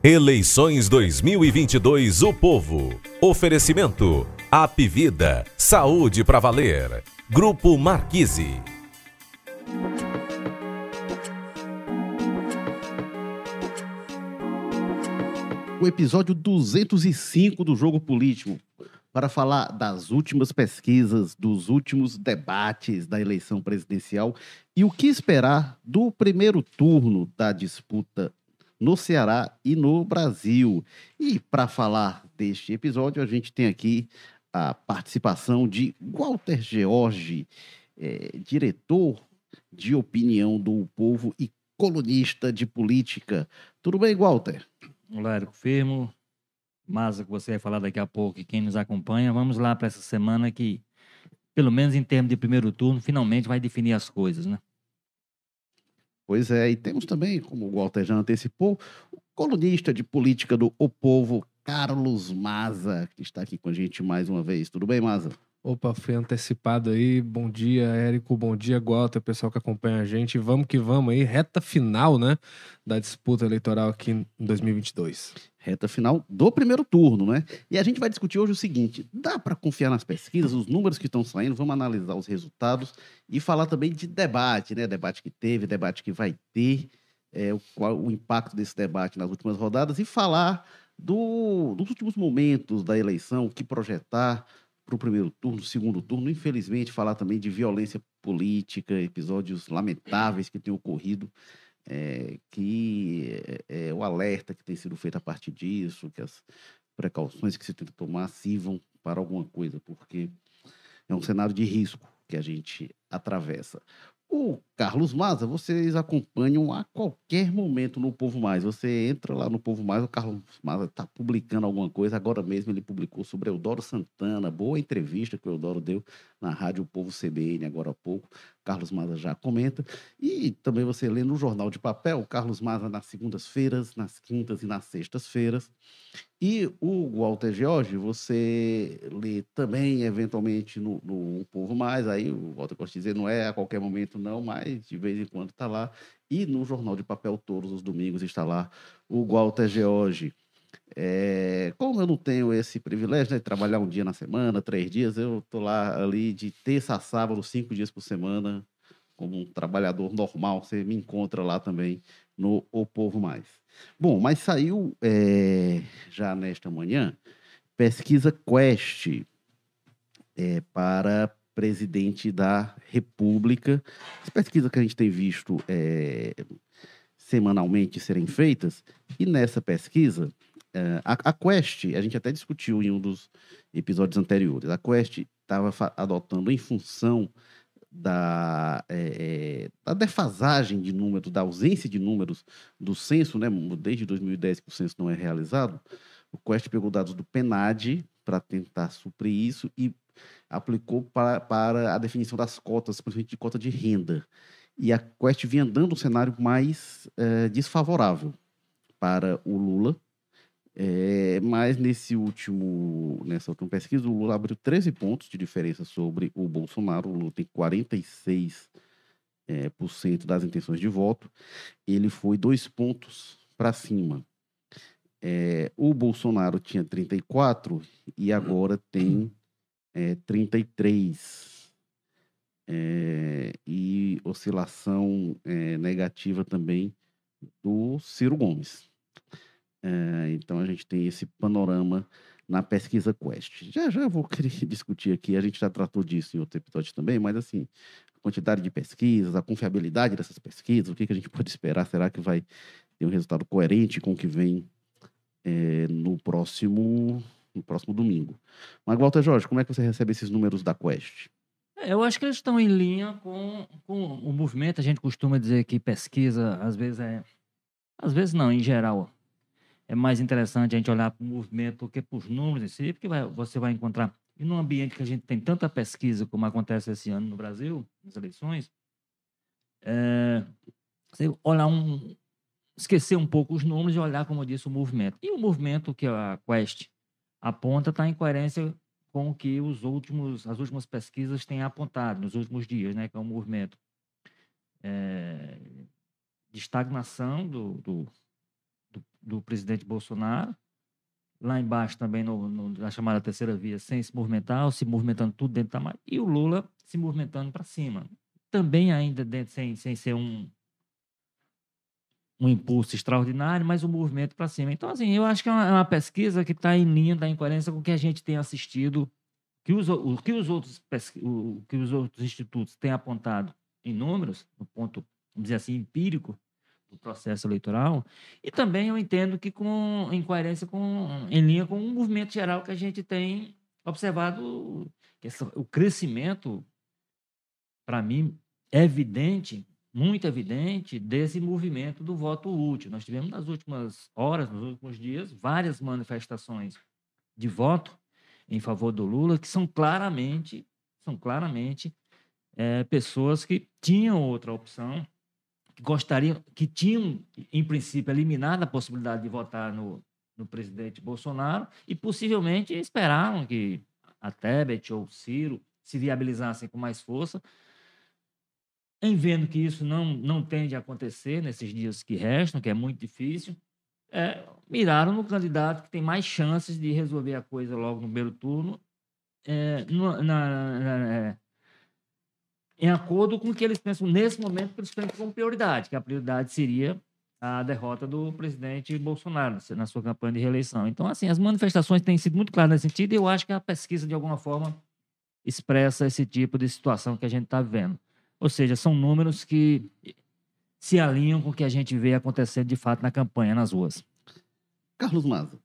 Eleições 2022 O Povo. Oferecimento. Apvida. Saúde para valer. Grupo Marquise. O episódio 205 do Jogo Político para falar das últimas pesquisas, dos últimos debates da eleição presidencial e o que esperar do primeiro turno da disputa no Ceará e no Brasil. E para falar deste episódio, a gente tem aqui a participação de Walter George, é, diretor de opinião do povo e colunista de política. Tudo bem, Walter? Olá, Érico Firmo. Massa que você vai falar daqui a pouco e quem nos acompanha. Vamos lá para essa semana que, pelo menos em termos de primeiro turno, finalmente vai definir as coisas, né? Pois é, e temos também, como o Walter já antecipou, o colunista de política do O Povo, Carlos Maza, que está aqui com a gente mais uma vez. Tudo bem, Maza? Opa, fui antecipado aí. Bom dia, Érico. Bom dia, Walter, pessoal que acompanha a gente. Vamos que vamos aí, reta final, né, da disputa eleitoral aqui em 2022 reta final do primeiro turno, né? E a gente vai discutir hoje o seguinte: dá para confiar nas pesquisas, os números que estão saindo, vamos analisar os resultados e falar também de debate, né? Debate que teve, debate que vai ter, é, o, qual, o impacto desse debate nas últimas rodadas e falar do, dos últimos momentos da eleição, o que projetar para o primeiro turno, segundo turno, infelizmente, falar também de violência política, episódios lamentáveis que têm ocorrido é, que é, o alerta que tem sido feito a partir disso, que as precauções que se tenta tomar sirvam para alguma coisa, porque é um cenário de risco que a gente atravessa. O Carlos Maza, vocês acompanham a qualquer momento no Povo Mais. Você entra lá no Povo Mais, o Carlos Maza está publicando alguma coisa. Agora mesmo ele publicou sobre Eudoro Santana, boa entrevista que o Eudoro deu na Rádio Povo CBN agora há pouco. Carlos Maza já comenta. E também você lê no Jornal de Papel, Carlos Maza nas segundas-feiras, nas quintas e nas sextas-feiras. E o Walter George, você lê também, eventualmente, no, no Povo Mais. Aí o Walter Costa dizer, não é a qualquer momento, não, mas de vez em quando está lá. E no Jornal de Papel, todos os domingos, está lá o Walter George. É, como eu não tenho esse privilégio né, de trabalhar um dia na semana, três dias, eu estou lá ali de terça a sábado, cinco dias por semana, como um trabalhador normal. Você me encontra lá também no O Povo Mais. Bom, mas saiu é, já nesta manhã pesquisa Quest é, para presidente da República. As pesquisas que a gente tem visto é, semanalmente serem feitas, e nessa pesquisa é, a, a, Quest, a gente até discutiu em um dos episódios anteriores, a Quest estava adotando em função da, é, da defasagem de números, da ausência de números do censo, né? desde 2010 que o censo não é realizado, o Quest pegou dados do PNAD para tentar suprir isso e aplicou para, para a definição das cotas, principalmente de cota de renda. E a Quest vinha dando um cenário mais é, desfavorável para o Lula, é, mas nesse último, nessa última pesquisa, o Lula abriu 13 pontos de diferença sobre o Bolsonaro. O Lula tem 46% é, por cento das intenções de voto. Ele foi dois pontos para cima. É, o Bolsonaro tinha 34 e agora tem é, 33. É, e oscilação negativa também do Ciro Gomes. É, então a gente tem esse panorama na pesquisa Quest. Já já vou querer discutir aqui, a gente já tratou disso em outro episódio também, mas assim, a quantidade de pesquisas, a confiabilidade dessas pesquisas, o que, que a gente pode esperar? Será que vai ter um resultado coerente com o que vem é, no próximo no próximo domingo? Mas, Walter Jorge, como é que você recebe esses números da Quest? É, eu acho que eles estão em linha com, com o movimento. A gente costuma dizer que pesquisa, às vezes é. Às vezes não, em geral, é mais interessante a gente olhar para o movimento do que para os números em si, porque vai, você vai encontrar, e num ambiente que a gente tem tanta pesquisa como acontece esse ano no Brasil, nas eleições, é, você olhar um, esquecer um pouco os números e olhar, como eu disse, o movimento. E o movimento que a Quest aponta está em coerência com o que os últimos, as últimas pesquisas têm apontado nos últimos dias, né, que é um movimento é, de estagnação do, do, do, presidente Bolsonaro. Lá embaixo também, no, no- na chamada terceira via, sem se movimentar, se movimentando tudo dentro da margem. E o Lula se movimentando para cima. Também ainda dentro, sem, sem ser um, um impulso extraordinário, mas um movimento para cima. Então, assim, eu acho que é uma, é uma pesquisa que está em linha da incoerência com o que a gente tem assistido, que os, o que os outros o que os outros institutos têm apontado em números, no ponto, vamos dizer assim, empírico do processo eleitoral, e também eu entendo que com em coerência com em linha com um movimento geral que a gente tem observado, que essa- o crescimento para mim é evidente, muito evidente desse movimento do voto útil. Nós tivemos nas últimas horas, nos últimos dias, várias manifestações de voto em favor do Lula que são claramente, são claramente eh, pessoas que tinham outra opção, que gostariam, que tinham, em princípio, eliminado a possibilidade de votar no, no presidente Bolsonaro e possivelmente esperavam que a Tebet ou Ciro se viabilizassem com mais força. Em vendo que isso não, não tende a acontecer nesses dias que restam, que é muito difícil, é, miraram no candidato que tem mais chances de resolver a coisa logo no primeiro turno, é, no- na- na- é, em acordo com o que eles pensam nesse momento, que eles pensam como prioridade, que a prioridade seria a derrota do presidente Bolsonaro na sua campanha de reeleição. Então, assim, as manifestações têm sido muito claras nesse sentido e eu acho que a pesquisa, de alguma forma, expressa esse tipo de situação que a gente está vendo. Ou seja, são números que se alinham com o que a gente vê acontecendo de fato na campanha, nas ruas. Carlos Maza.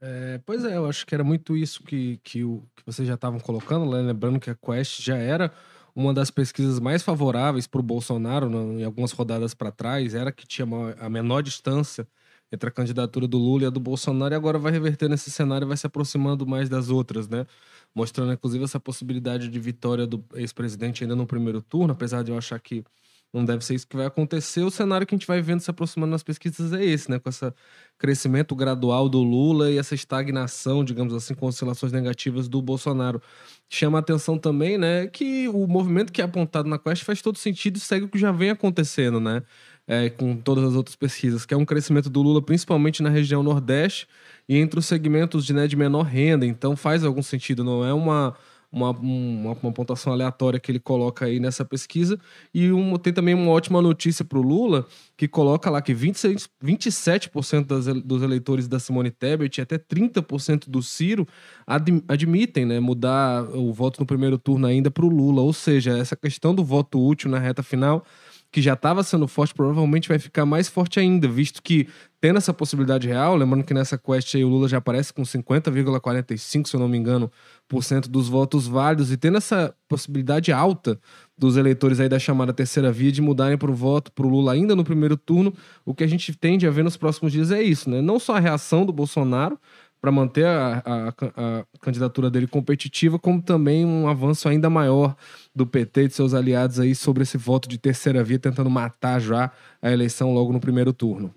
É, pois é, eu acho que era muito isso que, que, o, que vocês já estavam colocando, né? lembrando que a Quest já era uma das pesquisas mais favoráveis para o Bolsonaro em algumas rodadas para trás, era que tinha a menor distância entre a candidatura do Lula e a do Bolsonaro, e agora vai reverter nesse cenário e vai se aproximando mais das outras, né? Mostrando, inclusive, essa possibilidade de vitória do ex-presidente ainda no primeiro turno, apesar de eu achar que não deve ser isso que vai acontecer. O cenário que a gente vai vendo se aproximando nas pesquisas é esse, né? Com esse crescimento gradual do Lula e essa estagnação, digamos assim, com oscilações negativas do Bolsonaro. Chama a atenção também, né, que o movimento que é apontado na Quest faz todo sentido e segue o que já vem acontecendo, né? É, com todas as outras pesquisas, que é um crescimento do Lula, principalmente na região Nordeste e entre os segmentos de, né, de menor renda. Então faz algum sentido, não é uma, uma, uma, uma pontuação aleatória que ele coloca aí nessa pesquisa. E um, tem também uma ótima notícia para o Lula, que coloca lá que 26, 27% das, dos eleitores da Simone Tebet e até 30% do Ciro ad- admitem né, mudar o voto no primeiro turno ainda para o Lula. Ou seja, essa questão do voto útil na reta final, que já estava sendo forte, provavelmente vai ficar mais forte ainda, visto que tendo essa possibilidade real, lembrando que nessa quest aí o Lula já aparece com 50,45, se eu não me engano, por cento dos votos válidos, e tendo essa possibilidade alta dos eleitores aí da chamada terceira via de mudarem para o voto para o Lula ainda no primeiro turno, o que a gente tende a ver nos próximos dias é isso, né? Não só a reação do Bolsonaro para manter a, a- a candidatura dele competitiva, como também um avanço ainda maior do PT e de seus aliados aí sobre esse voto de terceira via, tentando matar já a eleição logo no primeiro turno.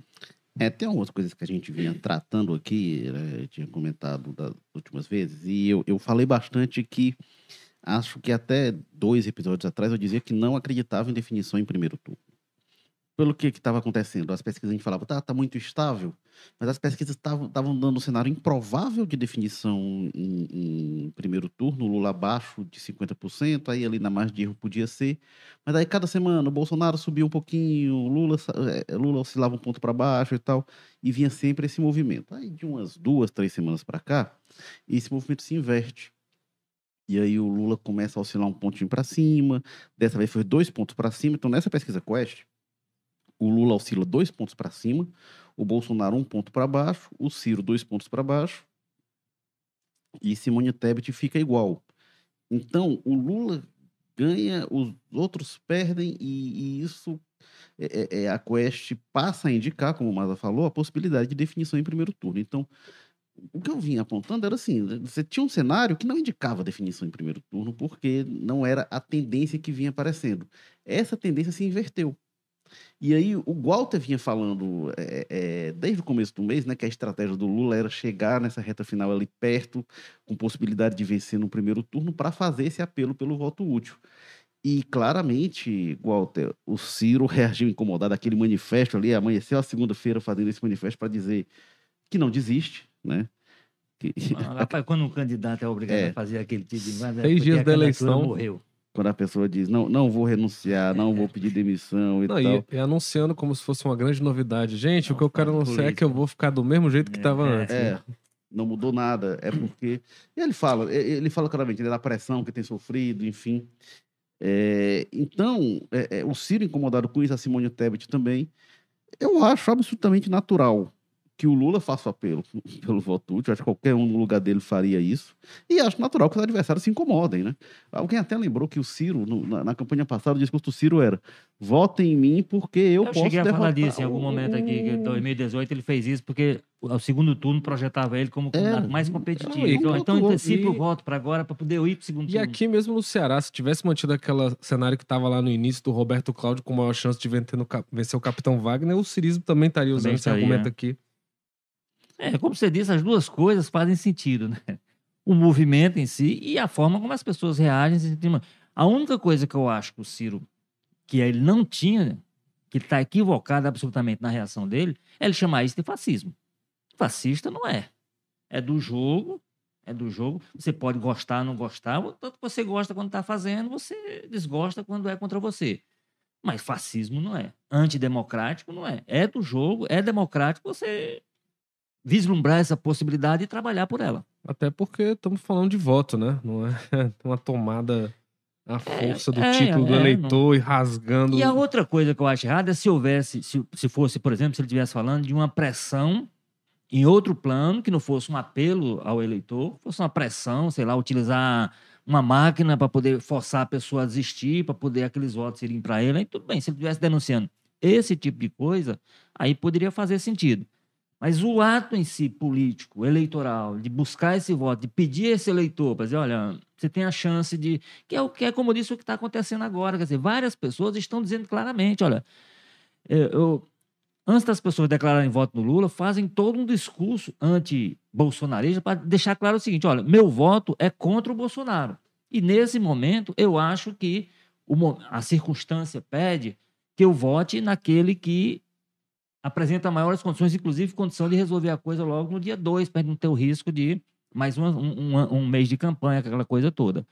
É, tem algumas coisas que a gente vinha tratando aqui, né, tinha comentado das últimas vezes, e eu, eu falei bastante que acho que até dois episódios atrás eu dizia que não acreditava em definição em primeiro turno. Pelo que estava acontecendo? As pesquisas a gente falava, tá, tá muito estável, mas as pesquisas estavam dando um cenário improvável de definição em, em primeiro turno, Lula abaixo de 50%, aí ali na margem de erro podia ser, mas aí cada semana o Bolsonaro subia um pouquinho, Lula, sa- eh, Lula oscilava um ponto para baixo e tal, e vinha sempre esse movimento. Aí de umas duas, três semanas para cá, esse movimento se inverte. E aí o Lula começa a oscilar um pontinho para cima, dessa vez foi dois pontos para cima. Então nessa pesquisa Quest, o Lula oscila dois pontos para cima, o Bolsonaro um ponto para baixo, o Ciro dois pontos para baixo, e Simone Tebet fica igual. Então o Lula ganha, os outros perdem, e, e isso é, é- é- a Quest passa a indicar, como o Maza falou, a possibilidade de definição em primeiro turno. Então, o que eu vinha apontando era assim: você tinha um cenário que não indicava definição em primeiro turno, porque não era a tendência que vinha aparecendo. Essa tendência se inverteu. E aí o Walter vinha falando é, é, desde o começo do mês, né, que a estratégia do Lula era chegar nessa reta final ali perto, com possibilidade de vencer no primeiro turno, para fazer esse apelo pelo voto útil. E claramente, Walter, o Ciro reagiu incomodado àquele manifesto ali, amanheceu a segunda-feira fazendo esse manifesto para dizer que não desiste, né? Que- Ah, Rapaz, quando um candidato é obrigado É. a fazer aquele tipo de... é Seis porque dias da eleição. Morreu. Quando a pessoa diz, não, não vou renunciar, não vou pedir demissão e Não, tal. e, e anunciando como se fosse uma grande novidade. Gente, o que eu quero Não, anunciar é que eu vou ficar do mesmo jeito que É, estava é. antes. né? É, não mudou nada. É porque. E ele fala, ele fala claramente, ele é da pressão que tem sofrido, enfim. É, então, é, é, o Ciro incomodado com isso, a Simone Tebet também. Eu acho absolutamente natural que o Lula faça o apelo pelo voto útil. Acho que qualquer um no lugar dele faria isso. E acho natural que os adversários se incomodem, né? Alguém até lembrou que o Ciro, no- na, na campanha passada, o discurso do Ciro era: votem em mim porque eu, Eu, posso cheguei a falar disso em algum momento aqui, que em 2018 ele fez isso porque o o segundo turno projetava ele como candidato mais competitivo. Não, e então, então antecipa o E- voto para agora, para poder ir para o segundo E turno. aqui mesmo no Ceará, se tivesse mantido aquele cenário que estava lá no início do Roberto Cláudio com maior chance de vencer, no vencer o Capitão Wagner, o Cirismo também estaria usando Também esse estaria. argumento aqui. É, como você disse, as duas coisas fazem sentido, né? O movimento em si e a forma como as pessoas reagem. A única coisa que eu acho que o Ciro, que ele não tinha, que está equivocado absolutamente na reação dele, é ele chamar isso de fascismo. Fascista não é. É do jogo, é do jogo. Você pode gostar, não gostar. Tanto que você gosta quando está fazendo, você desgosta quando é contra você. Mas fascismo não é. Antidemocrático não é. É do jogo, é democrático você vislumbrar essa possibilidade e trabalhar por ela. Até porque estamos falando de voto, né? Não é uma tomada à força do é, título do é, eleitor e rasgando. E a outra coisa que eu acho errada é se houvesse, se, se fosse, por exemplo, se ele estivesse falando de uma pressão em outro plano, que não fosse um apelo ao eleitor, fosse uma pressão, sei lá, utilizar uma máquina para poder forçar a pessoa a desistir, para poder aqueles votos irem para ele, aí tudo bem. Se ele estivesse denunciando esse tipo de coisa, aí poderia fazer sentido. Mas o ato em si, político, eleitoral, de buscar esse voto, de pedir esse eleitor para dizer, olha, você tem a chance de. Que é, o, que é como disse o que está acontecendo agora. Quer dizer, várias pessoas estão dizendo claramente, olha, eu, eu- antes das pessoas declararem voto no Lula, fazem todo um discurso anti-bolsonarista para deixar claro o seguinte: olha, meu voto é contra o Bolsonaro. E nesse momento, eu acho que a circunstância pede que eu vote naquele que apresenta maiores condições, inclusive condição de resolver a coisa logo no dia 2, para não ter o risco de mais um, um- mês de campanha, aquela coisa toda.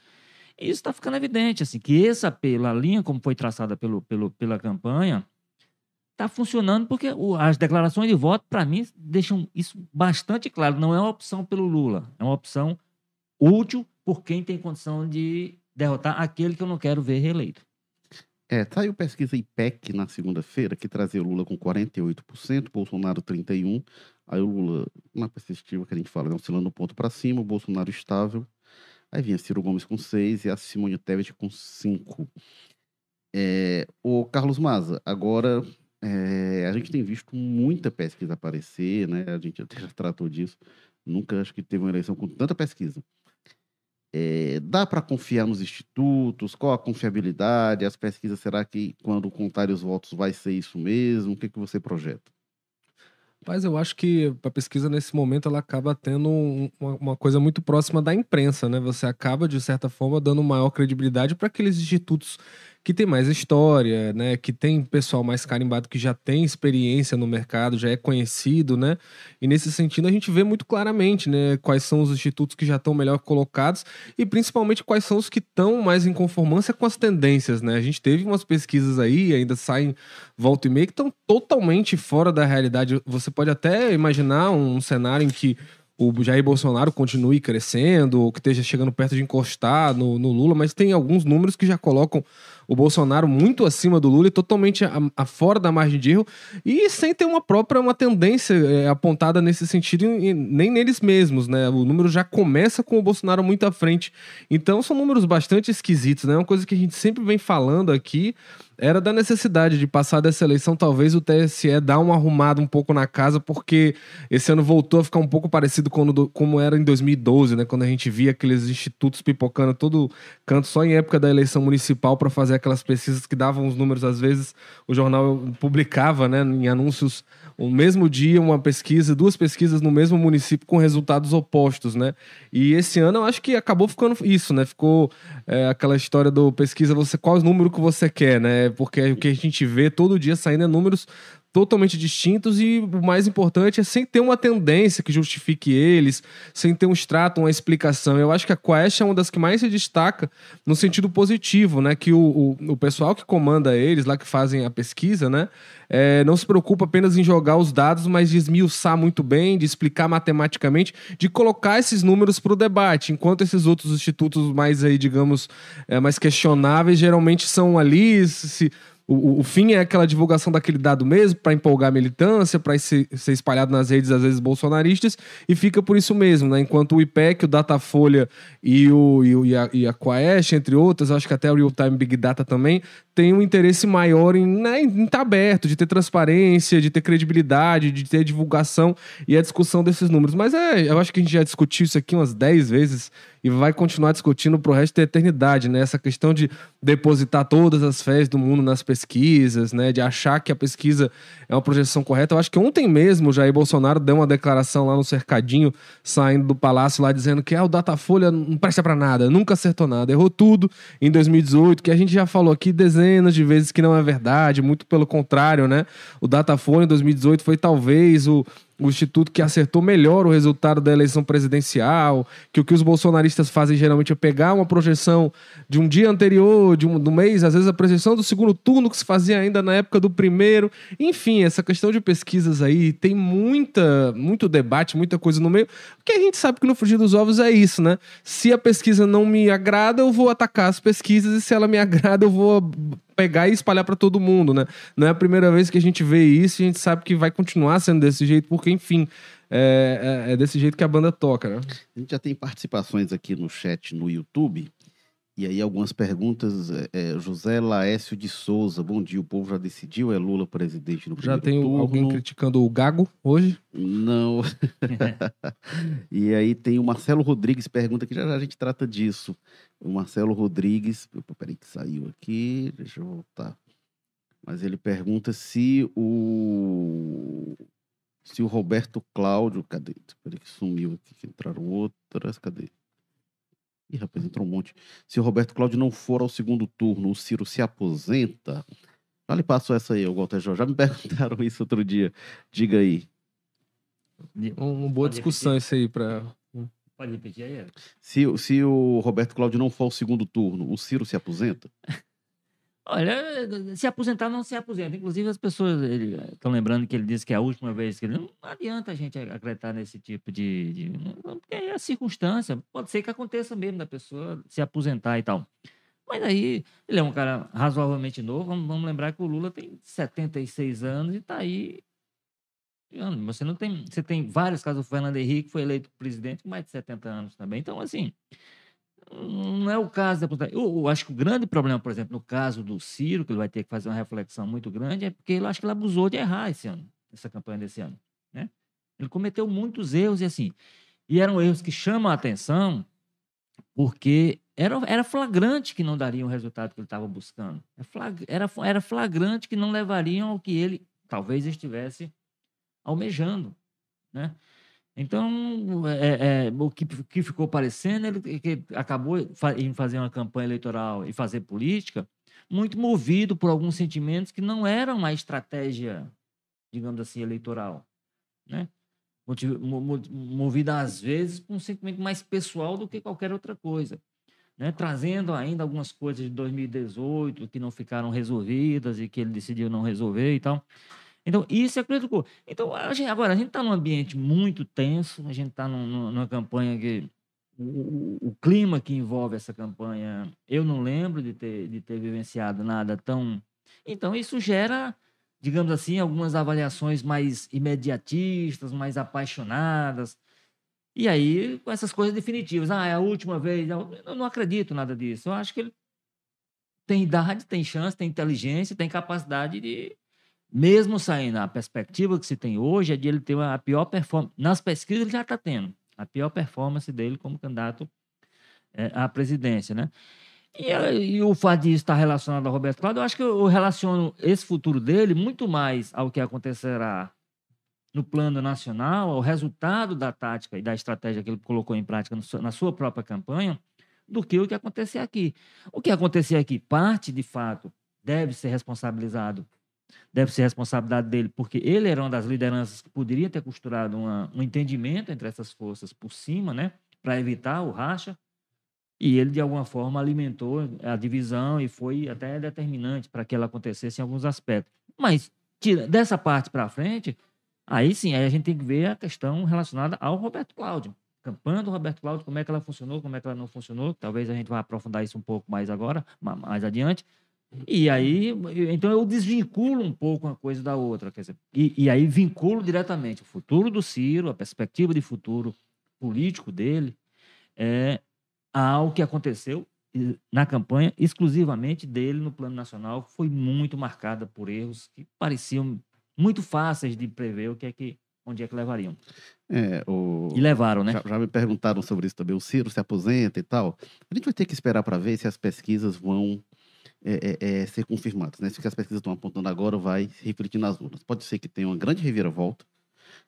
E isso está ficando evidente, assim, que esse apelo, a linha como foi traçada pelo, pelo, pela campanha, está funcionando porque o- as declarações de voto, para mim, deixam isso bastante claro. Não é uma opção pelo Lula, é uma opção útil por quem tem condição de derrotar aquele que eu não quero ver reeleito. É, saiu pesquisa IPEC na segunda-feira, que trazia o Lula com 48%, Bolsonaro 31%. Aí o Lula, na perspectiva que a gente fala, né, oscilando um ponto para cima, o Bolsonaro estável. Aí vinha Ciro Gomes com 6% e a Simone Tebet com 5%. É, o Carlos Maza, agora é, a gente tem visto muita pesquisa aparecer, né? A gente até já tratou disso. Nunca acho que teve uma eleição com tanta pesquisa. É, dá para confiar nos institutos? Qual a confiabilidade? As pesquisas, será que quando contarem os votos vai ser isso mesmo? O que, que você projeta? Mas eu acho que a pesquisa nesse momento ela acaba tendo um- uma, uma coisa muito próxima da imprensa, né? Você acaba de certa forma dando maior credibilidade para aqueles institutos que têm mais história, né? Que tem pessoal mais carimbado que já tem experiência no mercado, já é conhecido, né? E nesse sentido a gente vê muito claramente, né? Quais são os institutos que já estão melhor colocados e principalmente quais são os que estão mais em conformância com as tendências, né? A gente teve umas pesquisas aí, ainda saem volta e meia, que estão totalmente fora da realidade. Você pode até imaginar um cenário em que o Jair Bolsonaro continue crescendo, ou que esteja chegando perto de encostar no, no Lula, mas tem alguns números que já colocam o Bolsonaro muito acima do Lula e totalmente a, a fora da margem de erro, e sem ter uma própria uma tendência é, apontada nesse sentido, e nem neles mesmos, né? O número já começa com o Bolsonaro muito à frente. Então são números bastante esquisitos, né? Uma coisa que a gente sempre vem falando aqui era da necessidade de passar dessa eleição, talvez o TSE dar uma arrumada um pouco na casa, porque esse ano voltou a ficar um pouco parecido com do- como era em 2012, né? Quando a gente via aqueles institutos pipocando todo canto só em época da eleição municipal para fazer daquelas pesquisas que davam os números, às vezes o jornal publicava né, em anúncios o mesmo dia uma pesquisa, duas pesquisas no mesmo município com resultados opostos, né? E esse ano eu acho que acabou ficando isso, né? Ficou é, aquela história do pesquisa, você qual o número que você quer, né? Porque o que a gente vê todo dia saindo é números totalmente distintos e o mais importante é sem ter uma tendência que justifique eles, sem ter um extrato, uma explicação. Eu acho que a Quest é uma das que mais se destaca no sentido positivo, né? Que o, o, o pessoal que comanda eles, lá que fazem a pesquisa, né? É, não se preocupa apenas em jogar os dados, mas de esmiuçar muito bem, de explicar matematicamente, de colocar esses números para o debate, enquanto esses outros institutos mais aí, digamos, é, mais questionáveis, geralmente são ali, se o, o, fim é aquela divulgação daquele dado mesmo, para empolgar a militância, para ser, ser, espalhado nas redes, às vezes, bolsonaristas, e fica por isso mesmo, né? Enquanto o IPEC, o Datafolha e, o, e, o, e, a, e a Quaest, entre outras, acho que até o Real Time Big Data também, tem um interesse maior em né, estar tá aberto, de ter transparência, de ter credibilidade, de ter divulgação e a discussão desses números. Mas é, eu acho que a gente já discutiu isso aqui umas 10 vezes e vai continuar discutindo pro resto da eternidade, né? Essa questão de depositar todas as fés do mundo nas pesquisas, né? De achar que a pesquisa é uma projeção correta. Eu acho que ontem mesmo o Jair Bolsonaro deu uma declaração lá no cercadinho, saindo do palácio lá, dizendo que ah, o Datafolha não presta para nada, nunca acertou nada, errou tudo em 2018, que a gente já falou aqui dezenas de vezes que não é verdade, muito pelo contrário, né? O Datafolha em 2018 foi talvez o o instituto que acertou melhor o resultado da eleição presidencial, que o que os bolsonaristas fazem geralmente é pegar uma projeção de um dia anterior, de um do mês, às vezes a projeção do segundo turno que se fazia ainda na época do primeiro. Enfim, essa questão de pesquisas aí tem muita, muito debate, muita coisa no meio, porque a gente sabe que no frigir dos ovos é isso, né? Se a pesquisa não me agrada, eu vou atacar as pesquisas e se ela me agrada, eu vou pegar e espalhar para todo mundo, né? Não é a primeira vez que a gente vê isso e a gente sabe que vai continuar sendo desse jeito, porque, enfim, é, é, é desse jeito que a banda toca, né? A gente já tem participações aqui no chat no YouTube. E aí algumas perguntas. É, é, José Laécio de Souza, bom dia. O povo já decidiu? É Lula presidente no Já tem turno? alguém criticando o Gago hoje? Não. e aí tem o Marcelo Rodrigues pergunta que já, já a gente trata disso. O Marcelo Rodrigues, peraí que saiu aqui, deixa eu voltar. Mas ele pergunta se o se o Roberto Cláudio, cadê? Peraí que sumiu aqui, que entraram outras, cadê? Ih, rapaz, entrou um monte. Se o Roberto Cláudio não for ao segundo turno, o Ciro se aposenta? Já lhe passou essa aí, Walter Jorge. Já me perguntaram isso outro dia. Diga aí. Uma boa discussão isso aí para Pode repetir aí, Se, se o Roberto Cláudio não for ao segundo turno, o Ciro se aposenta? Olha, se aposentar não se aposenta. Inclusive, as pessoas estão lembrando que ele disse que é a última vez que ele. Não adianta a gente acreditar nesse tipo de. de porque é a circunstância. Pode ser que aconteça mesmo da pessoa se aposentar e tal. Mas aí, ele é um cara razoavelmente novo. Vamos, vamos lembrar que o Lula tem 76 anos e está aí você não tem. Você tem vários casos. O Fernando Henrique foi eleito presidente com mais de 70 anos também. Então, assim, não é o caso da. Eu, eu, acho que o grande problema, por exemplo, no caso do Ciro, que ele vai ter que fazer uma reflexão muito grande, é porque ele acho que ele abusou de errar esse ano, essa campanha desse ano. Né? Ele cometeu muitos erros e assim. E eram erros que chamam a atenção porque era, era flagrante que não dariam o resultado que ele estava buscando. É era, era flagrante que não levariam ao que ele talvez estivesse almejando, né? Então, é, é, o que, que, ficou parecendo ele que acabou em fazer uma campanha eleitoral e fazer política muito movido por alguns sentimentos que não eram uma estratégia, digamos assim, eleitoral, né? Movida às vezes por um sentimento mais pessoal do que qualquer outra coisa. Né, trazendo ainda algumas coisas de 2018 que não ficaram resolvidas e que ele decidiu não resolver e tal. Então, isso é criticou. Então, a gente, agora, a gente está num ambiente muito tenso, a gente está num, numa campanha que. O, o, clima que envolve essa campanha, eu não lembro de ter, de ter vivenciado nada tão. Então, isso gera, digamos assim, algumas avaliações mais imediatistas, mais apaixonadas. E aí, com essas coisas definitivas. Ah, é a última vez. Eu não acredito nada disso. Eu acho que ele tem idade, tem chance, tem inteligência, tem capacidade de mesmo saindo a perspectiva que se tem hoje é de ele ter a pior performance. Nas pesquisas ele já está tendo a pior performance dele como candidato é, à presidência, né? E, e o fato de estar relacionado ao Roberto Cláudio, eu acho que eu relaciono esse futuro dele muito mais ao que acontecerá no plano nacional, ao resultado da tática e da estratégia que ele colocou em prática na sua própria campanha, do que o que acontecer aqui. O que acontecer aqui, parte de fato, deve ser responsabilizado, deve ser responsabilidade dele, porque ele era uma das lideranças que poderia ter costurado uma, um entendimento entre essas forças por cima, né, para evitar o racha. E ele, de alguma forma, alimentou a divisão e foi até determinante para que ela acontecesse em alguns aspectos. Mas, tira, dessa parte para frente, aí sim, aí a gente tem que ver a questão relacionada ao Roberto Cláudio. campanha do Roberto Cláudio, como é que ela funcionou, como é que ela não funcionou. Talvez a gente vá aprofundar isso um pouco mais agora, mais adiante. E aí, então eu desvinculo um pouco uma coisa da outra. Quer dizer, e, e aí vinculo diretamente o futuro do Ciro, a perspectiva de futuro político dele, é, ao que aconteceu na campanha exclusivamente dele no plano nacional foi muito marcada por erros que pareciam muito fáceis de prever o que é que onde é que levariam. É, o... E levaram, né? Já, já, me perguntaram sobre isso também. O Ciro se aposenta e tal. A gente vai ter que esperar para ver se as pesquisas vão é, é, é, ser confirmadas. Né? Se o que as pesquisas estão apontando agora vai refletir nas urnas. Pode ser que tenha uma grande reviravolta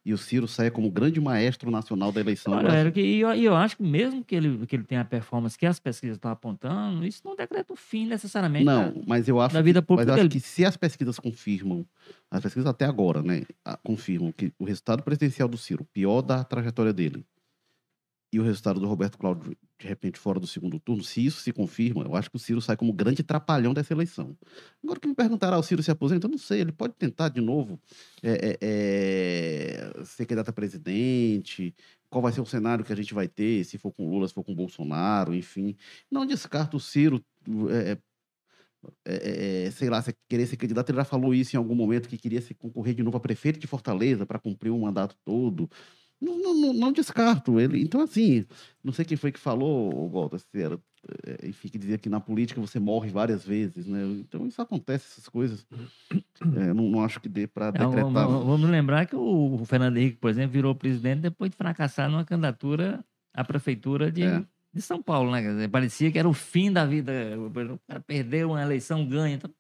e o Ciro saia como grande maestro nacional da eleição. Olha, e eu, eu, acho que mesmo que ele, que ele tenha a performance que as pesquisas estão apontando, isso não decreta o fim necessariamente não, da, mas eu acho da vida pública. Mas eu acho que se as pesquisas confirmam, as pesquisas até agora, né, confirmam que o resultado presidencial do Ciro, pior da trajetória dele, e o resultado do Roberto Cláudio, de repente, fora do segundo turno, se isso se confirma, eu acho que o Ciro sai como grande trapalhão dessa eleição. Agora que me perguntará, o Ciro se aposenta? Eu não sei, ele pode tentar de novo é, é, é, ser candidato a presidente, qual vai ser o cenário que a gente vai ter, se for com Lula, se for com Bolsonaro, enfim. Não descarto o Ciro é, é, sei lá, se querer ser candidato, ele já falou isso em algum momento, que queria se concorrer de novo a prefeito de Fortaleza para cumprir o mandato todo. Não, não, não, descarto ele. Então, assim, não sei quem foi que falou, Walter, se era, é, enfim, que dizia que na política você morre várias vezes, né? Então, isso acontece, essas coisas. É, não, não acho que dê para decretar. É, vamos, vamos, lembrar que o Fernando Henrique, por exemplo, virou presidente depois de fracassar numa candidatura à prefeitura de, é. de São Paulo, né? Parecia que era o fim da vida. O cara perdeu uma eleição, ganha. Então,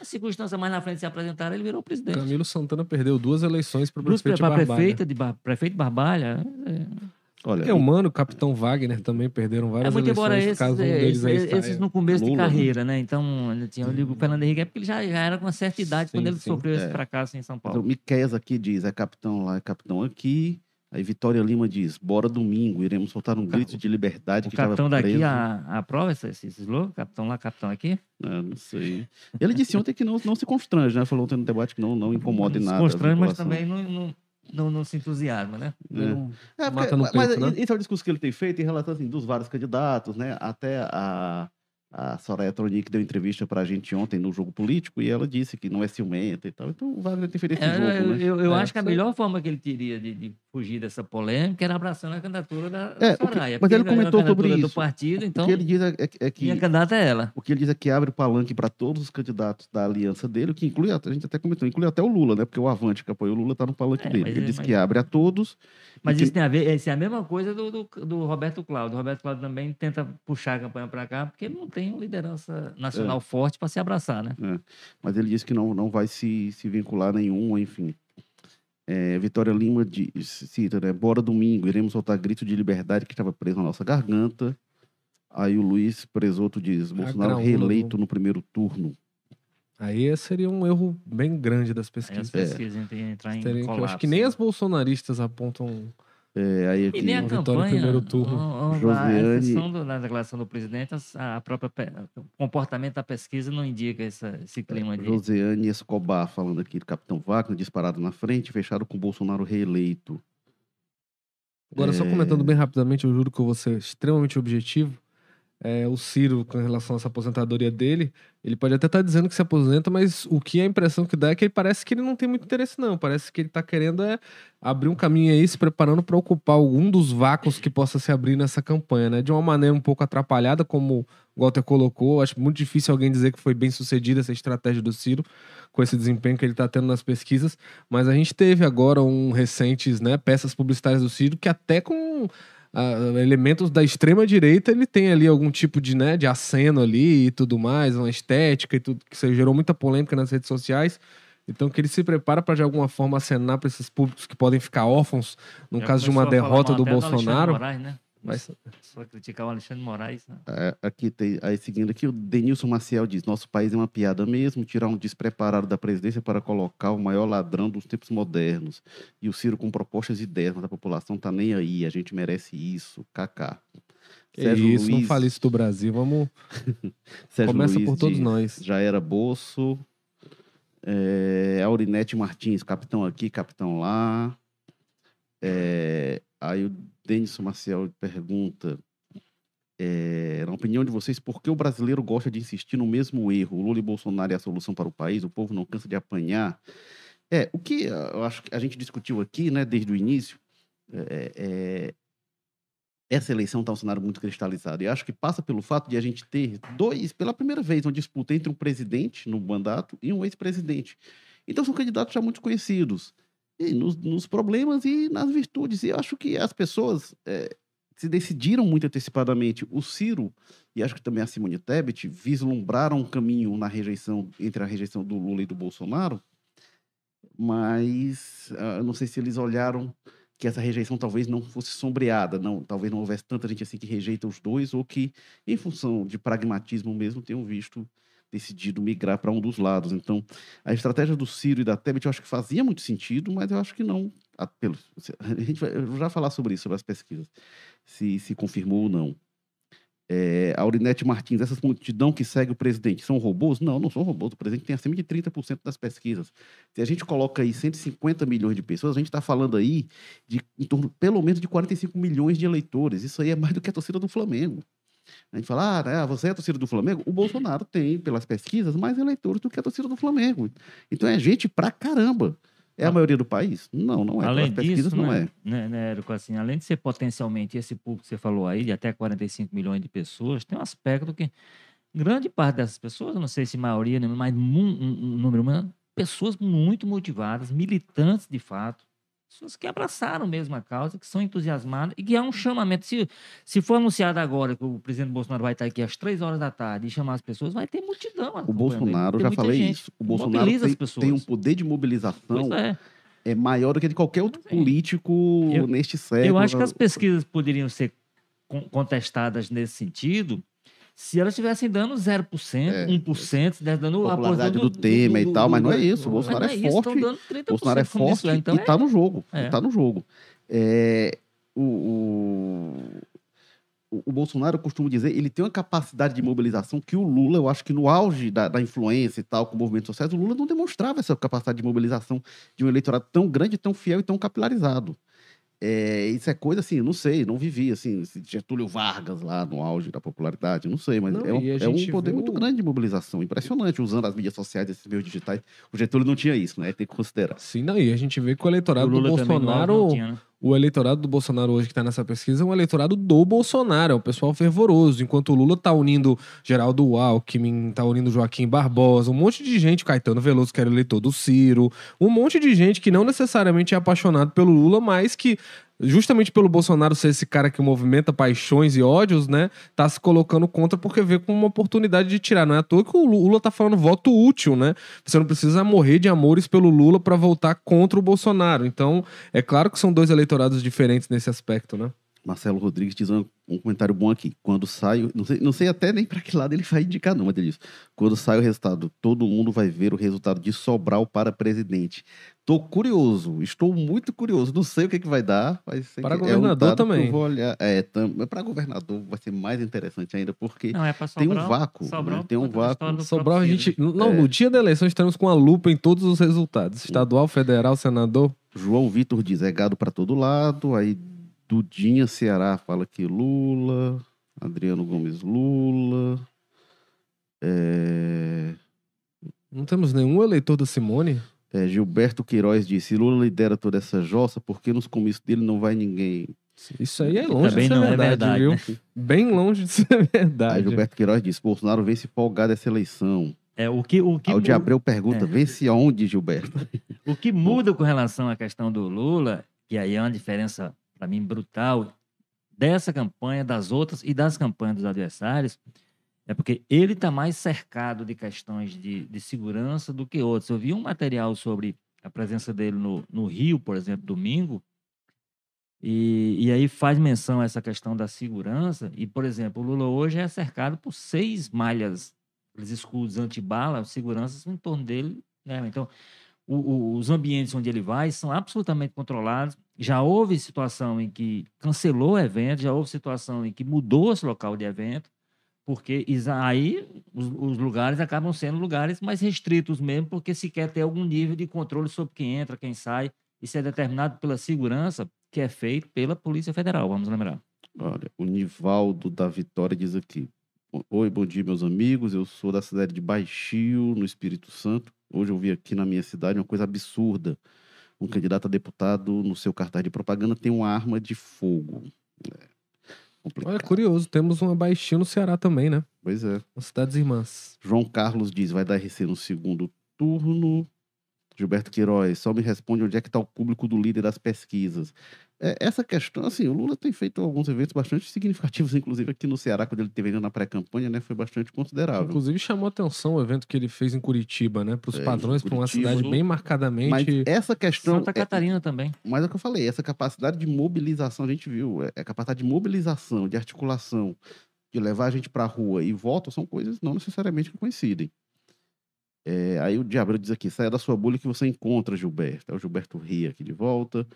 a circunstância mais na frente se apresentaram, ele virou presidente. Camilo Santana perdeu duas eleições para prefeito de Barbalha. Prefeita de. Prefeito de Barbalha. É... Olha, é humano, o Capitão Wagner também perderam várias é, muito eleições. Embora esses, caso um deles esses, esses no começo Lula, de né? carreira, né? Então, tinha, eu digo o Fernando Henrique é porque ele já, já era com uma certa idade sim, quando ele sim, sofreu é. esse fracasso em São Paulo. Então, Miquel aqui diz, é capitão lá, é capitão aqui. Aí Vitória Lima diz: bora domingo, iremos soltar um grito de liberdade. O que capitão daqui a, aprova esse, esse slogan? Capitão lá, capitão aqui? Ah, não sei. Ele disse ontem que não, não se constrange, né? Falou ontem no debate que não, não incomoda não nada. Se constrange, mas também não, não, não, não, se entusiasma, né? É. É, porque, mas peito, né? esse é o discurso que ele tem feito em relação assim, dos vários candidatos, né? Até a a Soraya Tronic deu entrevista pra gente ontem no Jogo Político e ela disse que não é ciumenta e tal. Então o Wagner tem feito esse é, jogo, né? Eu, eu é, acho que a melhor forma que ele teria de, de, fugir dessa polêmica era abraçando a candidatura da, é, Soraya. mas ele comentou sobre isso. do partido, então... O que ele diz é, é que... Minha candidata é ela. O que ele diz é que abre o palanque para todos os candidatos da aliança dele, o que inclui, a gente até comentou, inclui até o Lula, né? Porque o Avante que apoia o Lula está no palanque é, dele. Ele diz mas... que abre a todos mas isso, tem a ver, isso é a mesma coisa do, do, do Roberto Cláudio. O Roberto Cláudio também tenta puxar a campanha para cá, porque ele não tem liderança nacional é. forte para se abraçar, né? É. Mas ele disse que não, não vai se, se vincular nenhum, enfim. É, Vitória Lima diz, cita, né? Bora domingo, iremos soltar grito de liberdade que estava preso na nossa garganta. Aí o Luiz Presoto diz: Bolsonaro reeleito no primeiro turno. Aí seria um erro bem grande das pesquisas. Aí as pesquisas é. entrar em colapso. Eu acho que nem as bolsonaristas apontam é, aí aqui, e nem a campanha, primeiro turno. A, Josiane... a exceção do, da declaração do presidente, a, própria o comportamento da pesquisa não indica essa, esse clima de... Josiane Escobar falando aqui do Capitão Wagner, disparado na frente, fechado com Bolsonaro reeleito. Agora, é... só comentando bem rapidamente, eu juro que eu vou ser extremamente objetivo é, o Ciro com relação a essa aposentadoria dele, ele pode até estar tá dizendo que se aposenta, mas o que a impressão que dá é que ele parece que ele não tem muito interesse, não. Parece que ele está querendo é abrir um caminho aí, se preparando para ocupar algum dos vácuos que possa se abrir nessa campanha, né? De uma maneira um pouco atrapalhada, como o Walter colocou. Acho muito difícil alguém dizer que foi bem sucedida essa estratégia do Ciro, com esse desempenho que ele está tendo nas pesquisas. Mas a gente teve agora um recentes, né, peças publicitárias do Ciro que até com ah, elementos da extrema direita, ele tem ali algum tipo de, né, de aceno ali e tudo mais, uma estética e tudo, que gerou muita polêmica nas redes sociais. Então, que ele se prepara para de alguma forma acenar para esses públicos que podem ficar órfãos no Já caso de uma derrota do Bolsonaro. Moraes, né? Mas, Só criticar o Alexandre Moraes. Né? É, aqui tem, aí seguindo aqui, o Denilson Maciel diz: nosso país é uma piada mesmo, tirar um despreparado da presidência para colocar o maior ladrão dos tempos modernos. E o Ciro com propostas e ideias, mas a população tá nem aí, a gente merece isso. KK. que isso, não fale isso do Brasil. Vamos. Sérgio Começa Luiz por todos nós. Já era bolso. É, Aurinete Martins, capitão aqui, capitão lá. É, aí o Denison Maciel pergunta: é, na opinião de vocês, por que o brasileiro gosta de insistir no mesmo erro? O Lula e Bolsonaro é a solução para o país? O povo não cansa de apanhar? É, o que ah, eu acho que a gente discutiu aqui, né, desde o início, é, é, essa eleição está um cenário muito cristalizado. E acho que passa pelo fato de a gente ter dois, pela primeira vez, uma disputa entre um presidente no mandato e um ex-presidente. Então são candidatos já muito conhecidos. Nos, nos problemas e nas virtudes. E eu acho que as pessoas eh, se decidiram muito antecipadamente. O Ciro, e acho que também a Simone Tebet, vislumbraram um caminho na rejeição, entre a rejeição do Lula e do Bolsonaro, mas eu não sei se eles olharam que essa rejeição talvez não fosse sombreada, não, talvez não houvesse tanta gente assim que rejeita os dois, ou que, em função de pragmatismo mesmo, tenham visto decidido migrar para um dos lados. Então, a estratégia do Ciro e da Tebet eu acho que fazia muito sentido, mas eu acho que não. A, gente vai já falar sobre isso, sobre as pesquisas, se se confirmou ou não. É, Aurinete Martins, essas multidão que segue o presidente são robôs? Não, não são robôs. O presidente tem acima de 30% das pesquisas. Se a gente coloca aí 150 milhões de pessoas, a gente está falando aí de em torno, pelo menos, de 45 milhões de eleitores. Isso aí é mais do que a torcida do Flamengo. A gente fala, ah, né, você é a torcida do Flamengo? O Bolsonaro tem, pelas pesquisas, mais eleitores do que a torcida do Flamengo. Então é gente pra caramba. É a Ah. maioria do país? Não, não é. Além pelas pesquisas, disso, não né, é. né, né, Érico, assim, além de ser potencialmente esse público que você falou aí, de até 45 milhões de pessoas, tem um aspecto que grande parte dessas pessoas, não sei se maioria, mas mu- um, um número, mas pessoas muito motivadas, militantes de fato, pessoas que abraçaram mesmo a causa, que são entusiasmadas e que há um chamamento. Se, se for anunciado agora que o presidente Bolsonaro vai estar aqui às três horas da tarde e chamar as pessoas, vai ter multidão. O Bolsonaro, já falei gente. isso. O Bolsonaro tem, tem um poder de mobilização é. é maior do que de qualquer outro Sim. político Eu- neste século. Eu acho que as pesquisas poderiam ser con- contestadas nesse sentido se elas estivessem dando 0%, É, 1%, se estivesse dando a popularidade posição do Temer e tal, mas não é isso. O Bolsonaro é isso, forte. 30%, Bolsonaro é forte. Então e está no jogo. é. Está no jogo. É, o, o, o Bolsonaro, eu costumo dizer, ele tem uma capacidade de mobilização que o Lula, eu acho que no auge da, da influência e tal, com movimentos sociais, o Lula não demonstrava essa capacidade de mobilização de um eleitorado tão grande, tão fiel e tão capilarizado. É, isso é coisa assim, eu não sei, não vivi assim, Getúlio Vargas lá no auge da popularidade, não sei, mas Não, é, um, é um poder vê muito o- grande de mobilização, impressionante, usando as mídias sociais, esses meios digitais. O Getúlio não tinha isso, né? Tem que considerar. Sim, não, e a gente vê que o O eleitorado do também no auge Bolsonaro. não tinha, né? O eleitorado do Bolsonaro hoje que está nessa pesquisa é um eleitorado do Bolsonaro, é um pessoal fervoroso. Enquanto o Lula tá unindo Geraldo Alckmin, tá unindo Joaquim Barbosa, um monte de gente, Caetano Veloso, que era eleitor do Ciro, um monte de gente que não necessariamente é apaixonado pelo Lula, mas que, justamente pelo Bolsonaro ser esse cara que movimenta paixões e ódios, né, tá se colocando contra porque vê como uma oportunidade de tirar. Não é à toa que o Lula tá falando voto útil, né? Você não precisa morrer de amores pelo Lula para voltar contra o Bolsonaro. Então, é claro que são dois eleitorados diferentes nesse aspecto, né? Marcelo Rodrigues diz um, um comentário bom aqui. Quando sai, não sei, não sei até nem para que lado ele vai indicar, não, mas ele diz: quando sai o resultado, todo mundo vai ver o resultado de Sobral para presidente. Tô curioso, estou muito curioso. Não sei o que, que vai dar, mas sei Para que é um governador que também. Eu vou olhar. É, tam, para governador vai ser mais interessante ainda, porque Não, é para tem um Sobral. vácuo. Sobral né? Tem um vácuo. Sobral, a gente. Não, É. no dia da eleição estaremos com a lupa em todos os resultados: estadual, federal, senador. João Vitor diz: é gado para todo lado. Aí Dudinha Ceará fala que Lula. Adriano Gomes Lula. É, Não temos nenhum eleitor da Simone. é, Gilberto Queiroz disse: Lula lidera toda essa jossa porque nos comícios dele não vai ninguém. Isso aí é longe Também de ser não é verdade, verdade, viu? né? Bem longe de ser Aí verdade. Gilberto Queiroz disse: Bolsonaro vence folgado essa eleição. É, o que, o que Aí o de muda- Abreu pergunta: É. vence aonde, Gilberto? O que muda com relação à questão do Lula, que aí é uma diferença, para mim, brutal, dessa campanha, das outras e das campanhas dos adversários, é porque ele está mais cercado de questões de, de segurança do que outros. Eu vi um material sobre a presença dele no, no Rio, por exemplo, domingo, e, e aí faz menção a essa questão da segurança. E, por exemplo, o Lula hoje é cercado por seis malhas, aqueles escudos antibala, seguranças em torno dele. Né? Então, o, o, os ambientes onde ele vai são absolutamente controlados. Já houve situação em que cancelou o evento, já houve situação em que mudou esse local de evento, porque aí os, os, lugares acabam sendo lugares mais restritos mesmo, porque se quer ter algum nível de controle sobre quem entra, quem sai. Isso é determinado pela segurança que é feito pela Polícia Federal, vamos lembrar. Olha, o Nivaldo da Vitória diz aqui: Oi, bom dia, meus amigos. Eu sou da cidade de Baixio, no Espírito Santo. Hoje eu vi aqui na minha cidade uma coisa absurda. Um candidato a deputado, no seu cartaz de propaganda, tem uma arma de fogo. É Olha, curioso. Temos uma Baixio no Ceará também, né? Pois é. As cidades irmãs. João Carlos diz: vai dar RC no segundo turno. Gilberto Queiroz, só me responde onde é que está o público do líder das pesquisas. É, essa questão, assim, o Lula tem feito alguns eventos bastante significativos, inclusive aqui no Ceará, quando ele teve ainda na pré-campanha, né, foi bastante considerável. Inclusive chamou atenção o evento que ele fez em Curitiba, né, para os é, padrões, para uma cidade bem marcadamente. Mas essa questão. Santa Catarina é, também. Mas é o que eu falei, essa capacidade de mobilização, a gente viu, é, a capacidade de mobilização, de articulação, de levar a gente para a rua e voto, são coisas não necessariamente que coincidem. É, aí o Diabo diz aqui: saia da sua bolha que você encontra, Gilberto. É o Gilberto Ria aqui de volta.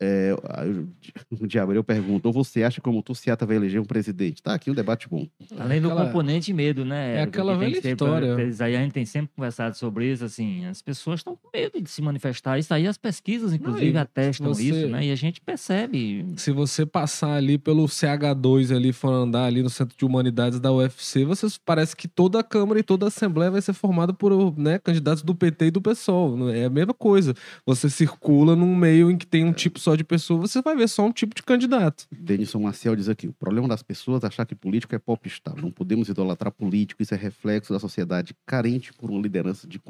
É, o Diabo, eu pergunto, ou você acha como tu Seata vai eleger um presidente? Tá aqui um debate bom. Além do aquela... componente medo, né? É aquela velha história. Aí a gente tem sempre conversado sobre isso, assim, as pessoas estão com medo de se manifestar. Isso aí as pesquisas, inclusive, Não, atestam você... isso, né? E a gente percebe. Se você passar ali pelo CH2 ali, for andar ali no Centro de Humanidades da UFC, você parece que toda a Câmara e toda a Assembleia vai ser formada por né, candidatos do PT e do PSOL. É a mesma coisa. Você circula num meio em que tem um tipo só só de pessoa, você vai ver só um tipo de candidato. Denison Marcel diz aqui: o problema das pessoas é achar que político é popstar. Não podemos idolatrar político, isso é reflexo da sociedade carente por uma liderança de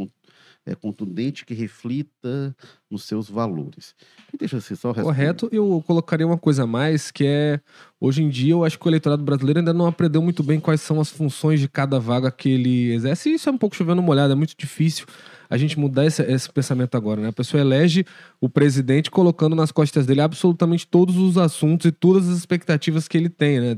é, contundente que reflita nos seus valores. E deixa assim só responder. Correto, eu colocaria uma coisa a mais, que é, hoje em dia, eu acho que o eleitorado brasileiro ainda não aprendeu muito bem quais são as funções de cada vaga que ele exerce, e isso é um pouco chovendo molhado, é muito difícil a gente mudar esse, esse pensamento agora, né? A pessoa elege o presidente colocando nas costas dele absolutamente todos os assuntos e todas as expectativas que ele tem, né?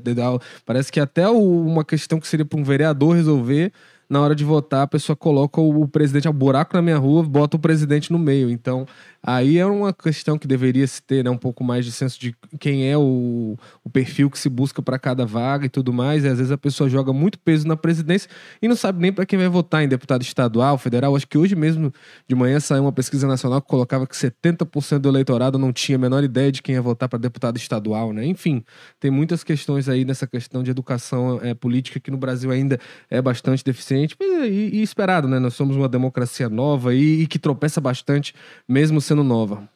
Parece que até uma questão que seria para um vereador resolver na hora de votar, a pessoa coloca o, presidente, ao buraco na minha rua, bota o presidente no meio. Então, aí é uma questão que deveria se ter, né, um pouco mais de senso de quem é o, o perfil que se busca para cada vaga e tudo mais. E às vezes a pessoa joga muito peso na presidência e não sabe nem para quem vai votar em deputado estadual, federal. Acho que hoje mesmo de manhã saiu uma pesquisa nacional que colocava que 70% do eleitorado não tinha a menor ideia de quem ia votar para deputado estadual, né? Enfim, tem muitas questões aí nessa questão de educação é, política que no Brasil ainda é bastante deficiente e, e, esperado, né? Nós somos uma democracia nova e, e que tropeça bastante, mesmo sendo nova.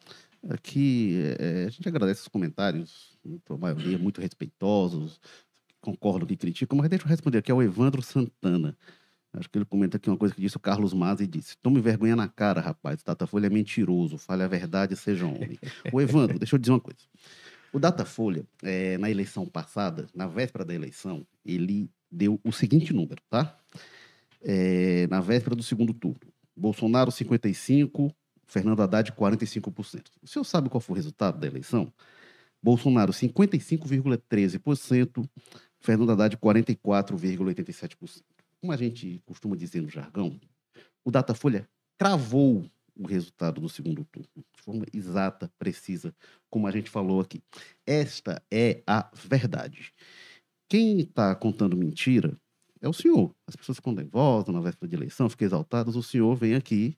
Aqui, é, a gente agradece os comentários, a maioria muito respeitosos, concordam que criticam, mas deixa eu responder aqui ao Evandro Santana. Acho que ele comenta aqui uma coisa que disse o Carlos Maza e disse: Tome vergonha na cara, rapaz. Datafolha é mentiroso. Fale a verdade, seja homem. o Evandro, deixa eu dizer uma coisa. O Datafolha, é, na eleição passada, na véspera da eleição, ele deu o seguinte número, tá? é, na véspera do segundo turno. Bolsonaro, 55%, Fernando Haddad, 45%. O senhor sabe qual foi o resultado da eleição? Bolsonaro, 55,13%, Fernando Haddad, 44,87%. Como a gente costuma dizer no jargão, o Datafolha cravou o resultado do segundo turno, de forma exata, precisa, como a gente falou aqui. Esta é a verdade. Quem está contando mentira é o senhor. As pessoas, quando votam na véspera de eleição, ficam exaltadas, o senhor vem aqui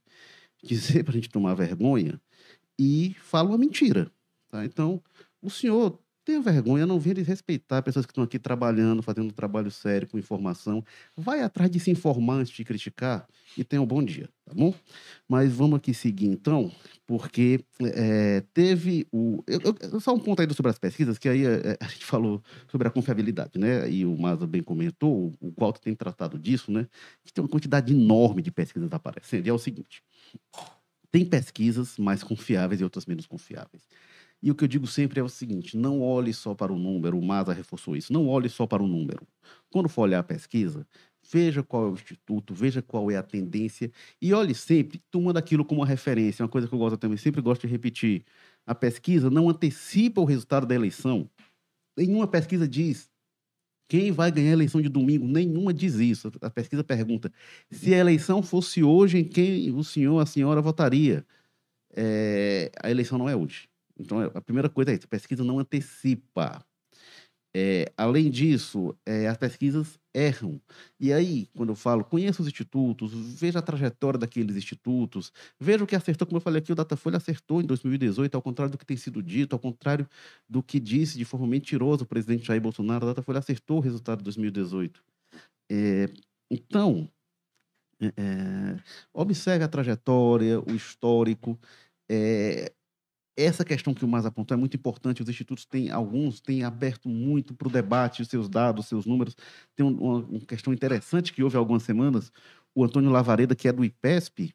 dizer para a gente tomar vergonha e fala uma mentira. Tá? Então, o senhor tenha vergonha, não venha desrespeitar pessoas que estão aqui trabalhando, fazendo um trabalho sério, com informação. Vai atrás de se informar antes de criticar e tenha um bom dia, tá bom? Mas vamos aqui seguir então, porque é, teve o. Eu, eu, só um ponto aí sobre as pesquisas, que aí é, a gente falou sobre a confiabilidade, né? E o Maza bem comentou, o Walter tem tratado disso, né? Que tem uma quantidade enorme de pesquisas aparecendo. E é o seguinte: tem pesquisas mais confiáveis e outras menos confiáveis. E o que eu digo sempre é o seguinte: não olhe só para o número, o Masa reforçou isso, não olhe só para o número. Quando for olhar a pesquisa, veja qual é o instituto, veja qual é a tendência e olhe sempre tomando aquilo como uma referência. Uma coisa que eu gosto também, sempre gosto de repetir: a pesquisa não antecipa o resultado da eleição. Nenhuma pesquisa diz quem vai ganhar a eleição de domingo. Nenhuma diz isso. A pesquisa pergunta se a eleição fosse hoje, em quem o senhor, a senhora votaria. É, a eleição não é hoje. Então, a primeira coisa é isso: a pesquisa não antecipa. É, além disso, é, as pesquisas erram. E aí, quando eu falo, conheça os institutos, veja a trajetória daqueles institutos, veja o que acertou, como eu falei aqui, o Datafolha acertou em 2018, ao contrário do que tem sido dito, ao contrário do que disse de forma mentirosa o presidente Jair Bolsonaro, o Datafolha acertou o resultado de 2018. É, então, é, é, observe a trajetória, o histórico, é, essa questão que o Mas apontou é muito importante. Os institutos têm, alguns têm aberto muito para o debate os seus dados, os seus números. Tem uma, uma, questão interessante que houve há algumas semanas. O Antônio Lavareda, que é do IPESP,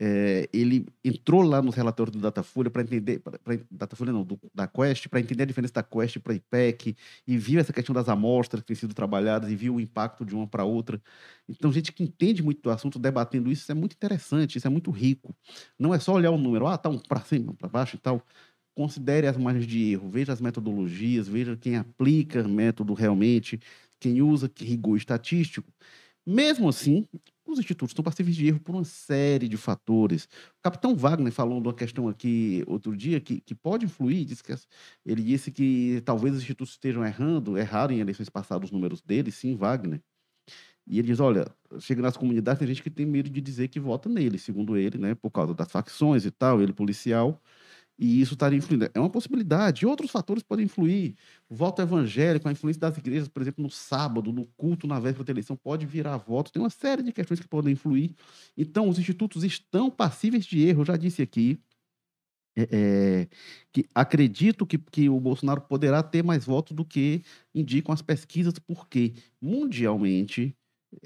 é, ele entrou lá nos relatórios do Datafolha para entender, pra, pra, Datafolha não, do, da Quest, para entender a diferença da Quest para a IPEC, e viu essa questão das amostras que têm sido trabalhadas, e viu o impacto de uma para outra. Então, gente que entende muito do assunto, debatendo isso, isso é muito interessante, isso é muito rico. Não é só olhar o número, ah, tá um para cima, para baixo e tal. Considere as margens de erro, veja as metodologias, veja quem aplica método realmente, quem usa rigor estatístico. Mesmo assim, os institutos estão passíveis de erro por uma série de fatores. O capitão Wagner falou de uma questão aqui outro dia que, que pode influir. Disse que, ele disse que talvez os institutos estejam errando, erraram em eleições passadas os números deles, sim, Wagner. E ele diz: olha, chega nas comunidades, tem gente que tem medo de dizer que vota nele, segundo ele, né, por causa das facções e tal, ele policial e isso estaria influindo. É uma possibilidade. Outros fatores podem influir. O voto evangélico, a influência das igrejas, por exemplo, no sábado, no culto, na véspera da eleição, pode virar voto. Tem uma série de questões que podem influir. Então, os institutos estão passíveis de erro. Eu já disse aqui é, é, que acredito que, que o Bolsonaro poderá ter mais votos do que indicam as pesquisas, porque mundialmente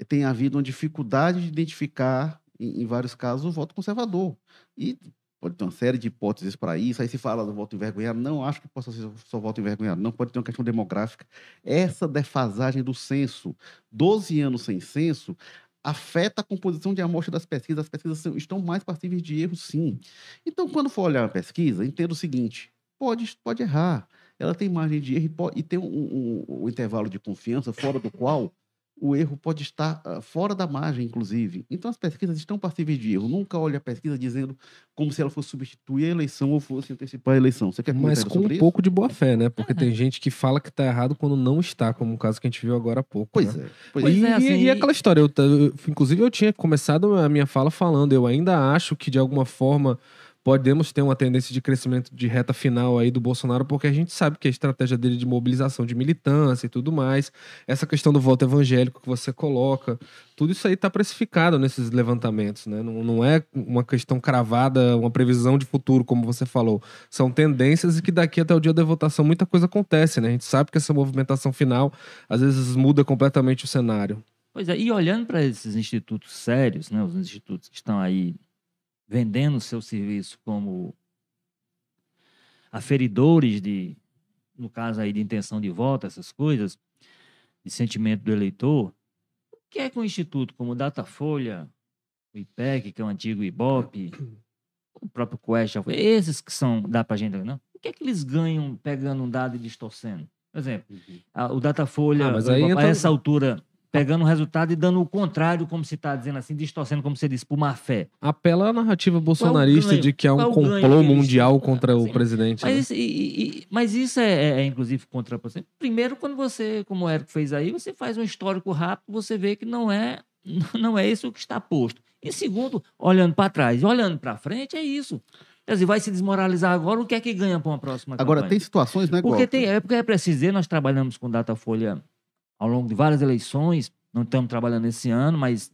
tem havido uma dificuldade de identificar, em, em vários casos, o voto conservador. E Pode ter uma série de hipóteses para isso. Aí se fala do voto envergonhado. Não acho que possa ser só voto envergonhado. Não pode ter uma questão demográfica. Essa defasagem do censo, 12 anos sem censo, afeta a composição de amostra das pesquisas. As pesquisas estão mais passíveis de erro, sim. Então, quando for olhar a pesquisa, entenda o seguinte: pode, pode errar. Ela tem margem de erro e, pode, e tem um, um, um intervalo de confiança fora do qual o erro pode estar uh, fora da margem, inclusive. Então, as pesquisas estão passíveis de erro. Nunca olhe a pesquisa dizendo como se ela fosse substituir a eleição ou fosse antecipar a eleição. Você quer Mas com um isso? pouco de boa fé, né? Porque tem gente que fala que está errado quando não está, como o caso que a gente viu agora há pouco. Pois né? é. Pois e, é, assim, e aquela história, eu, eu, inclusive eu tinha começado a minha fala falando, eu ainda acho que de alguma forma podemos ter uma tendência de crescimento de reta final aí do Bolsonaro, porque a gente sabe que a estratégia dele de mobilização de militância e tudo mais, essa questão do voto evangélico que você coloca, tudo isso aí está precificado nesses levantamentos, né? Não, não é uma questão cravada, uma previsão de futuro, como você falou. São tendências e que daqui até o dia da votação muita coisa acontece, né? A gente sabe que essa movimentação final às vezes muda completamente o cenário. Pois é, e olhando para esses institutos sérios, né, os institutos que estão aí vendendo seu serviço como aferidores de, no caso aí de intenção de voto, essas coisas, de sentimento do eleitor, o que é que um instituto como o Datafolha, o IPEC, que é o antigo IBOP, o próprio Quest, esses que são, dá pra gente, não? O que é que eles ganham pegando um dado e distorcendo? Por exemplo, uhum. a, o Datafolha, ah, a essa altura, pegando o resultado e dando o contrário, como se está dizendo assim, distorcendo, como você disse, por má fé. Apela à narrativa bolsonarista é de que há um complô mundial contra o presidente. Mas, né? isso, e, e, mas isso é, é, é inclusive, contraproducente. Primeiro, quando você, como o Érico fez aí, você faz um histórico rápido, você vê que não é, não é isso que está posto. E segundo, olhando para trás olhando para frente, é isso. Quer dizer, vai se desmoralizar agora, o que é que ganha para uma próxima Agora, campanha? tem situações, né, Porque, tem, é porque é preciso dizer, nós trabalhamos com Datafolha ao longo de várias eleições, não estamos trabalhando esse ano, mas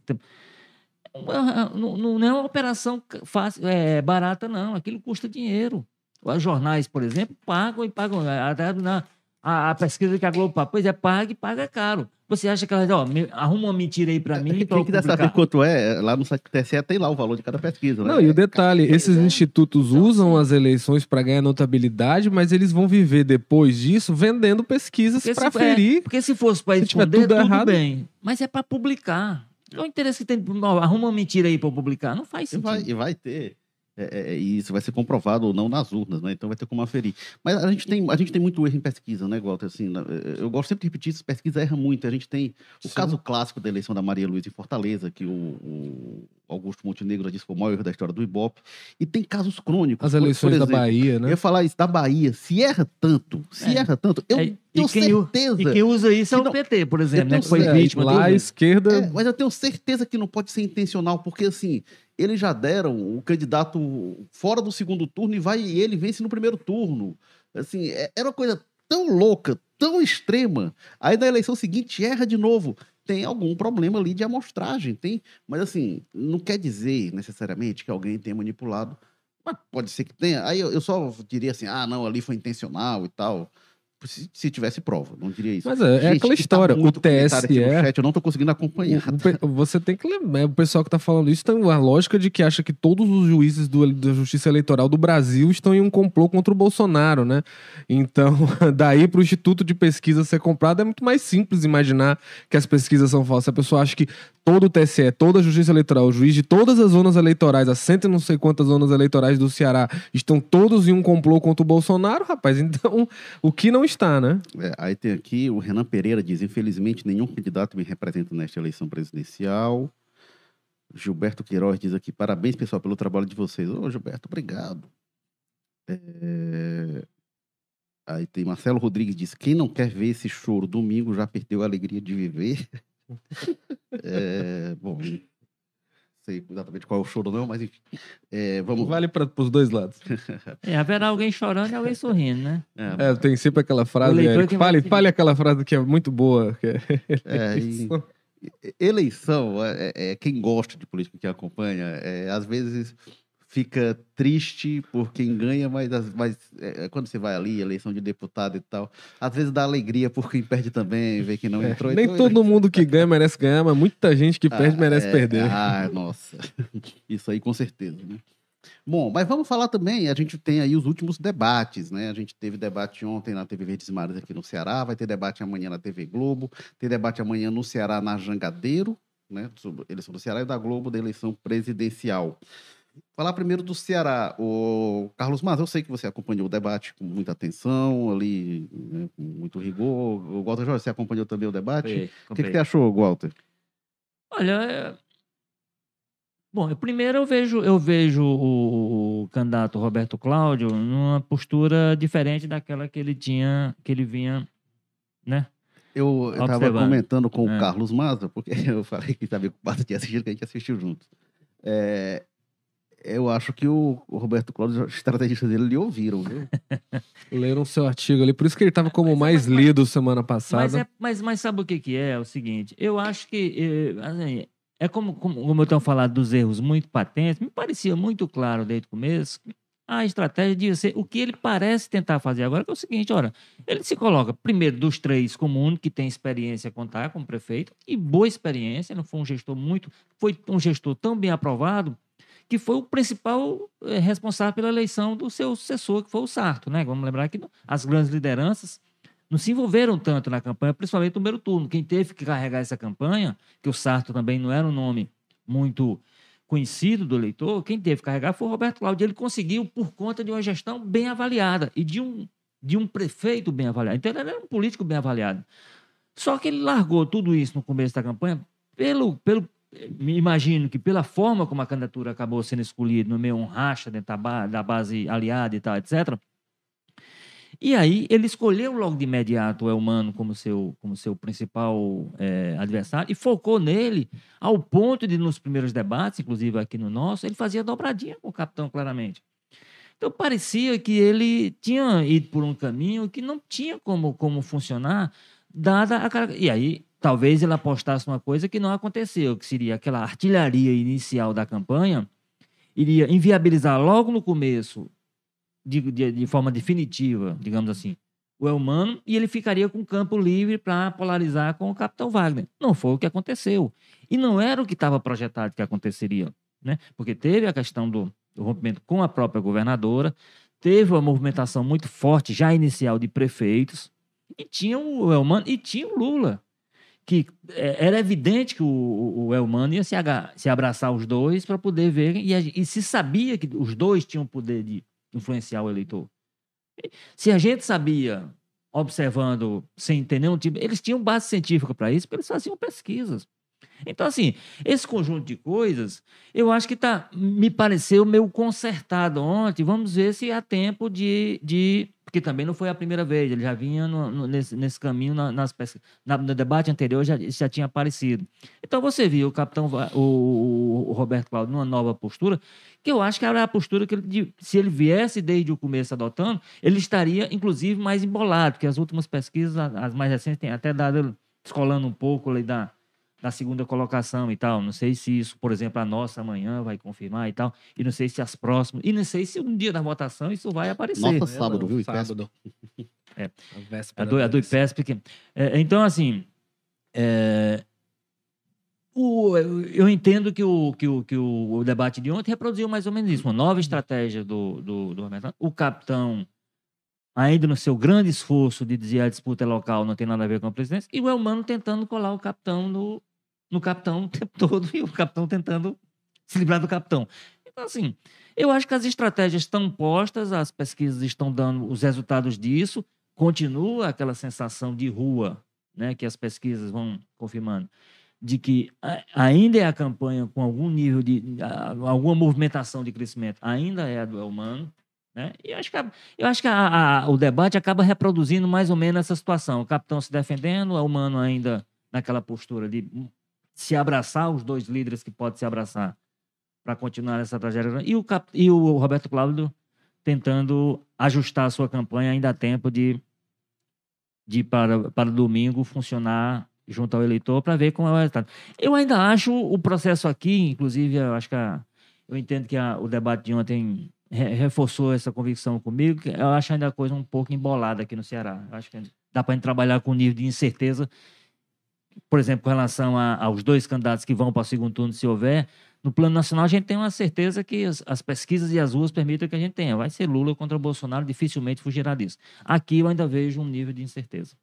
não, não é uma operação fácil, é, barata, não. Aquilo custa dinheiro. Os jornais, por exemplo, pagam e pagam. Até na, a, a pesquisa que a Globo paga. Pois é, paga e paga caro. Você acha que ela ó, me- arruma uma mentira aí pra mim pra eu Quem quiser publicar? saber quanto é, lá no site do TSE tem lá o valor de cada pesquisa, né? Não, e o detalhe, esses é. institutos Então, usam as eleições para ganhar notabilidade, mas eles vão viver depois disso vendendo pesquisas para é, ferir. porque se fosse para esconder, tudo tudo, errado- bem. Mas é para publicar. Qual o interesse que tem? ó, Arruma uma mentira aí para publicar. Não faz E sentido. vai, e vai ter. É, é, e isso vai ser comprovado ou não nas urnas, né? Então vai ter como aferir. Mas a gente tem, a gente tem muito erro em pesquisa, né, Walter? Assim, na- eu gosto sempre de repetir isso, pesquisa erra muito. A gente tem o Sim. caso clássico da eleição da Maria Luísa em Fortaleza, que o, o Augusto Montenegro disse que foi o maior erro da história do Ibope. E tem casos crônicos. As por- por eleições da exemplo, Bahia, Eu né? ia falar isso da Bahia. Se erra tanto, se É. erra tanto, eu É, tenho certeza. E quem usa isso é o não- PT, por exemplo, né? Que foi vítima. Lá à esquerda. É, mas eu tenho certeza que não pode ser intencional, porque assim, eles já deram o candidato fora do segundo turno e vai e ele vence no primeiro turno. Assim, é- era uma coisa tão louca, tão extrema. Aí na eleição seguinte erra de novo. Tem algum problema ali de amostragem, tem. Mas assim, não quer dizer necessariamente que alguém tenha manipulado. Mas pode ser que tenha. Aí eu, eu só diria assim, ah, não, ali foi intencional e tal. Se, se tivesse prova, não diria isso. Mas é, é Gente, aquela e tá história. O TSE. chat, eu não tô conseguindo acompanhar. O- você tem que lembrar, o pessoal que tá falando isso tem uma lógica de que acha que todos os juízes do- da Justiça Eleitoral do Brasil estão em um complô contra o Bolsonaro, né? Então, daí pro Instituto de Pesquisa ser comprado é muito mais simples imaginar que as pesquisas são falsas. A pessoa acha que todo o TSE, toda a Justiça Eleitoral, o juiz de todas as zonas eleitorais, as cento e não sei quantas zonas eleitorais do Ceará, estão todos em um complô contra o Bolsonaro, rapaz. Então, o que não está, né? É, aí tem aqui o Renan Pereira diz: infelizmente, nenhum candidato me representa nesta eleição presidencial. Gilberto Queiroz diz aqui: parabéns, pessoal, pelo trabalho de vocês. Ô, Gilberto, obrigado. É, Aí tem Marcelo Rodrigues diz: quem não quer ver esse choro domingo já perdeu a alegria de viver. É, Bom, sei exatamente qual é o choro, não, mas enfim. É, vamos Vale para os dois lados. É, haverá alguém chorando e alguém sorrindo, né? É, É, tem sempre aquela frase, que Fale, fale aquela frase que é muito boa. Que é... É, e- eleição, é, é- é quem gosta de política, que acompanha, é, às vezes fica triste por quem ganha, mas, as- mas é, quando você vai ali, eleição de deputado e tal, às vezes dá alegria por quem perde também, ver que não É, entrou. nem Então, todo mundo que ganha merece ganhar, mas muita gente que perde Ah, merece é, perder. Ah, nossa. Isso aí com certeza, né? Bom, mas vamos falar também, a gente tem aí os últimos debates, né? A gente teve debate ontem na TV Verdes Mares aqui no Ceará, vai ter debate amanhã na TV Globo, tem debate amanhã no Ceará na Jangadeiro, né? Sobre eleição do Ceará e da Globo da eleição presidencial. Falar primeiro do Ceará. O Carlos Mas, eu sei que você acompanhou o debate com muita atenção, ali, né, com muito rigor. O Walter Jorge, você acompanhou também o debate? Foi, O que, que você achou, Walter? Olha, é- bom, eu- primeiro eu vejo, eu vejo o, o candidato Roberto Cláudio numa postura diferente daquela que ele tinha, que ele vinha, né? Eu estava comentando com É. o Carlos Maza, porque eu falei que estava ocupado de assistir, que a gente assistiu juntos. É, eu acho que o, o Roberto Cláudio, os estrategistas dele lhe ouviram, viu? Leram seu artigo ali, por isso que ele tava como Mas- mais mas- lido semana passada. Mas, é, mas, mas sabe o que, que é? É o seguinte, eu acho que, eh, assim, é como, como, como eu tenho falado dos erros muito patentes, me parecia muito claro desde o começo, a estratégia de ser o que ele parece tentar fazer agora, que é o seguinte, olha, ele se coloca, primeiro, dos três como único que tem experiência a contar como prefeito, e boa experiência, não foi um gestor muito, foi um gestor tão bem aprovado, que foi o principal eh, responsável pela eleição do seu sucessor, que foi o Sarto, né? Vamos lembrar que as grandes lideranças não se envolveram tanto na campanha, principalmente no primeiro turno. Quem teve que carregar essa campanha, que o Sarto também não era um nome muito conhecido do eleitor, quem teve que carregar foi o Roberto Cláudio. Ele conseguiu por conta de uma gestão bem avaliada e de um, de um prefeito bem avaliado. Então, ele era um político bem avaliado. Só que ele largou tudo isso no começo da campanha pelo, pelo me imagino que pela forma como a candidatura acabou sendo escolhida no meio um racha dentro da, ba- da base aliada e tal, etc. E aí ele escolheu logo de imediato o Elmano como seu, como seu principal eh, adversário e focou nele ao ponto de, nos primeiros debates, inclusive aqui no nosso, ele fazia dobradinha com o capitão, claramente. Então parecia que ele tinha ido por um caminho que não tinha como, como funcionar, dada a. E aí talvez ele apostasse numa coisa que não aconteceu, que seria aquela artilharia inicial da campanha, iria inviabilizar logo no começo, de, de, de forma definitiva, digamos assim, o Elmano e ele ficaria com campo livre para polarizar com o capitão Wagner. Não foi o que aconteceu. E não era o que estava projetado que aconteceria, né? Porque teve a questão do, do rompimento com a própria governadora, teve uma movimentação muito forte já inicial de prefeitos, e tinha o Elmano e tinha o Lula que é, era evidente que o, o Elmano ia se, se abraçar os dois para poder ver, e, e, se sabia que os dois tinham poder de influenciar o eleitor. Se a gente sabia, observando, sem ter nenhum tipo. Eles tinham base científica para isso, porque eles faziam pesquisas. Então, assim, esse conjunto de coisas, eu acho que tá, me pareceu meio consertado ontem. Vamos ver se há tempo de, de porque também não foi a primeira vez, ele já vinha no, no, nesse, nesse caminho na, nas na, no debate anterior já, já tinha aparecido. Então você viu o capitão, o, o Roberto Cláudio, numa nova postura, que eu acho que era a postura que ele, se ele viesse desde o começo adotando, ele estaria, inclusive, mais embolado, porque as últimas pesquisas, as mais recentes, têm até dado, descolando um pouco ali da, na segunda colocação e tal. Não sei se isso, por exemplo, a nossa amanhã vai confirmar e tal. E não sei se as próximas. E não sei se um dia da votação isso vai aparecer. Nossa, é, sábado, viu? Sábado. É. A, a do, a do IPESP. Que, é, então, assim. É, o, eu entendo que, o, que, o, que o, o, debate de ontem reproduziu mais ou menos isso. Uma nova estratégia do, do, do O capitão ainda no seu grande esforço de dizer a disputa é local não tem nada a ver com a presidência, e o Elmano tentando colar o capitão no, no capitão o tempo todo e o capitão tentando se livrar do capitão. Então, assim, eu acho que as estratégias estão postas, as pesquisas estão dando os resultados disso, continua aquela sensação de rua, né, que as pesquisas vão confirmando, de que ainda é a campanha com algum nível de, alguma movimentação de crescimento, ainda é a do Elmano, né? E eu acho que, a, eu acho que a, a, o debate acaba reproduzindo mais ou menos essa situação. O capitão se defendendo, o Humano ainda naquela postura de se abraçar, os dois líderes que podem se abraçar para continuar essa tragédia. E o, Cap... e o Roberto Cláudio tentando ajustar a sua campanha ainda há tempo de, de para, para domingo funcionar junto ao eleitor para ver como é o resultado. Eu ainda acho o processo aqui, inclusive, eu acho que a, eu entendo que a, o debate de ontem reforçou essa convicção comigo, que eu acho ainda a coisa um pouco embolada aqui no Ceará. Eu acho que dá para a gente trabalhar com um nível de incerteza por exemplo, com relação a, aos dois candidatos que vão para o segundo turno, se houver, no plano nacional a gente tem uma certeza que as, as, pesquisas e as ruas permitem que a gente tenha. Vai ser Lula contra Bolsonaro, dificilmente fugirá disso. Aqui eu ainda vejo um nível de incerteza.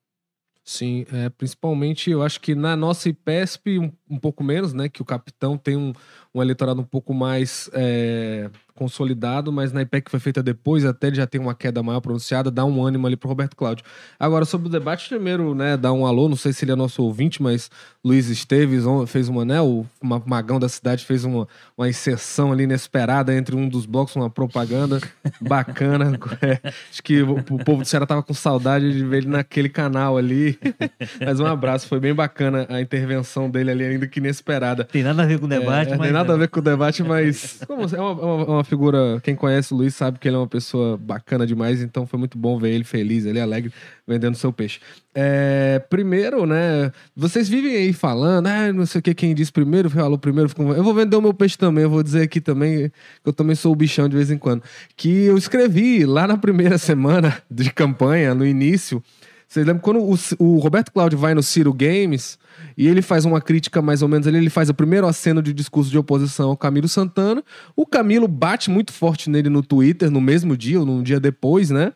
Sim, é, principalmente eu acho que na nossa IPESP um, um pouco menos, né? Que o capitão tem um, um eleitorado um pouco mais é, consolidado, mas na IPEC que foi feita depois, até ele já tem uma queda maior pronunciada, dá um ânimo ali pro Roberto Cláudio. Agora, sobre o debate, primeiro, né, dar um alô, não sei se ele é nosso ouvinte, mas Luiz Esteves fez uma, né, o magão da cidade fez uma, uma inserção ali inesperada entre um dos blocos, uma propaganda bacana. É, acho que o, o, povo do Ceará tava com saudade de ver ele naquele canal ali. mas um abraço, foi bem bacana a intervenção dele ali, ainda que inesperada. Tem nada a ver com o debate, é, mas... Tem nada a ver com o debate, mas como, é uma, uma, uma figura, quem conhece o Luiz sabe que ele é uma pessoa bacana demais, então foi muito bom ver ele feliz, ele alegre, vendendo seu peixe. É, primeiro, né, vocês vivem aí falando, ah, não sei o que, quem disse primeiro, falou primeiro, eu vou vender o meu peixe também, eu vou dizer aqui também, que eu também sou o bichão de vez em quando, que eu escrevi lá na primeira semana de campanha, no início, vocês lembram quando o, o Roberto Cláudio vai no Ciro Games e ele faz uma crítica mais ou menos ali, ele faz o primeiro aceno de discurso de oposição ao Camilo Santana. O Camilo bate muito forte nele no Twitter no mesmo dia ou num dia depois, né?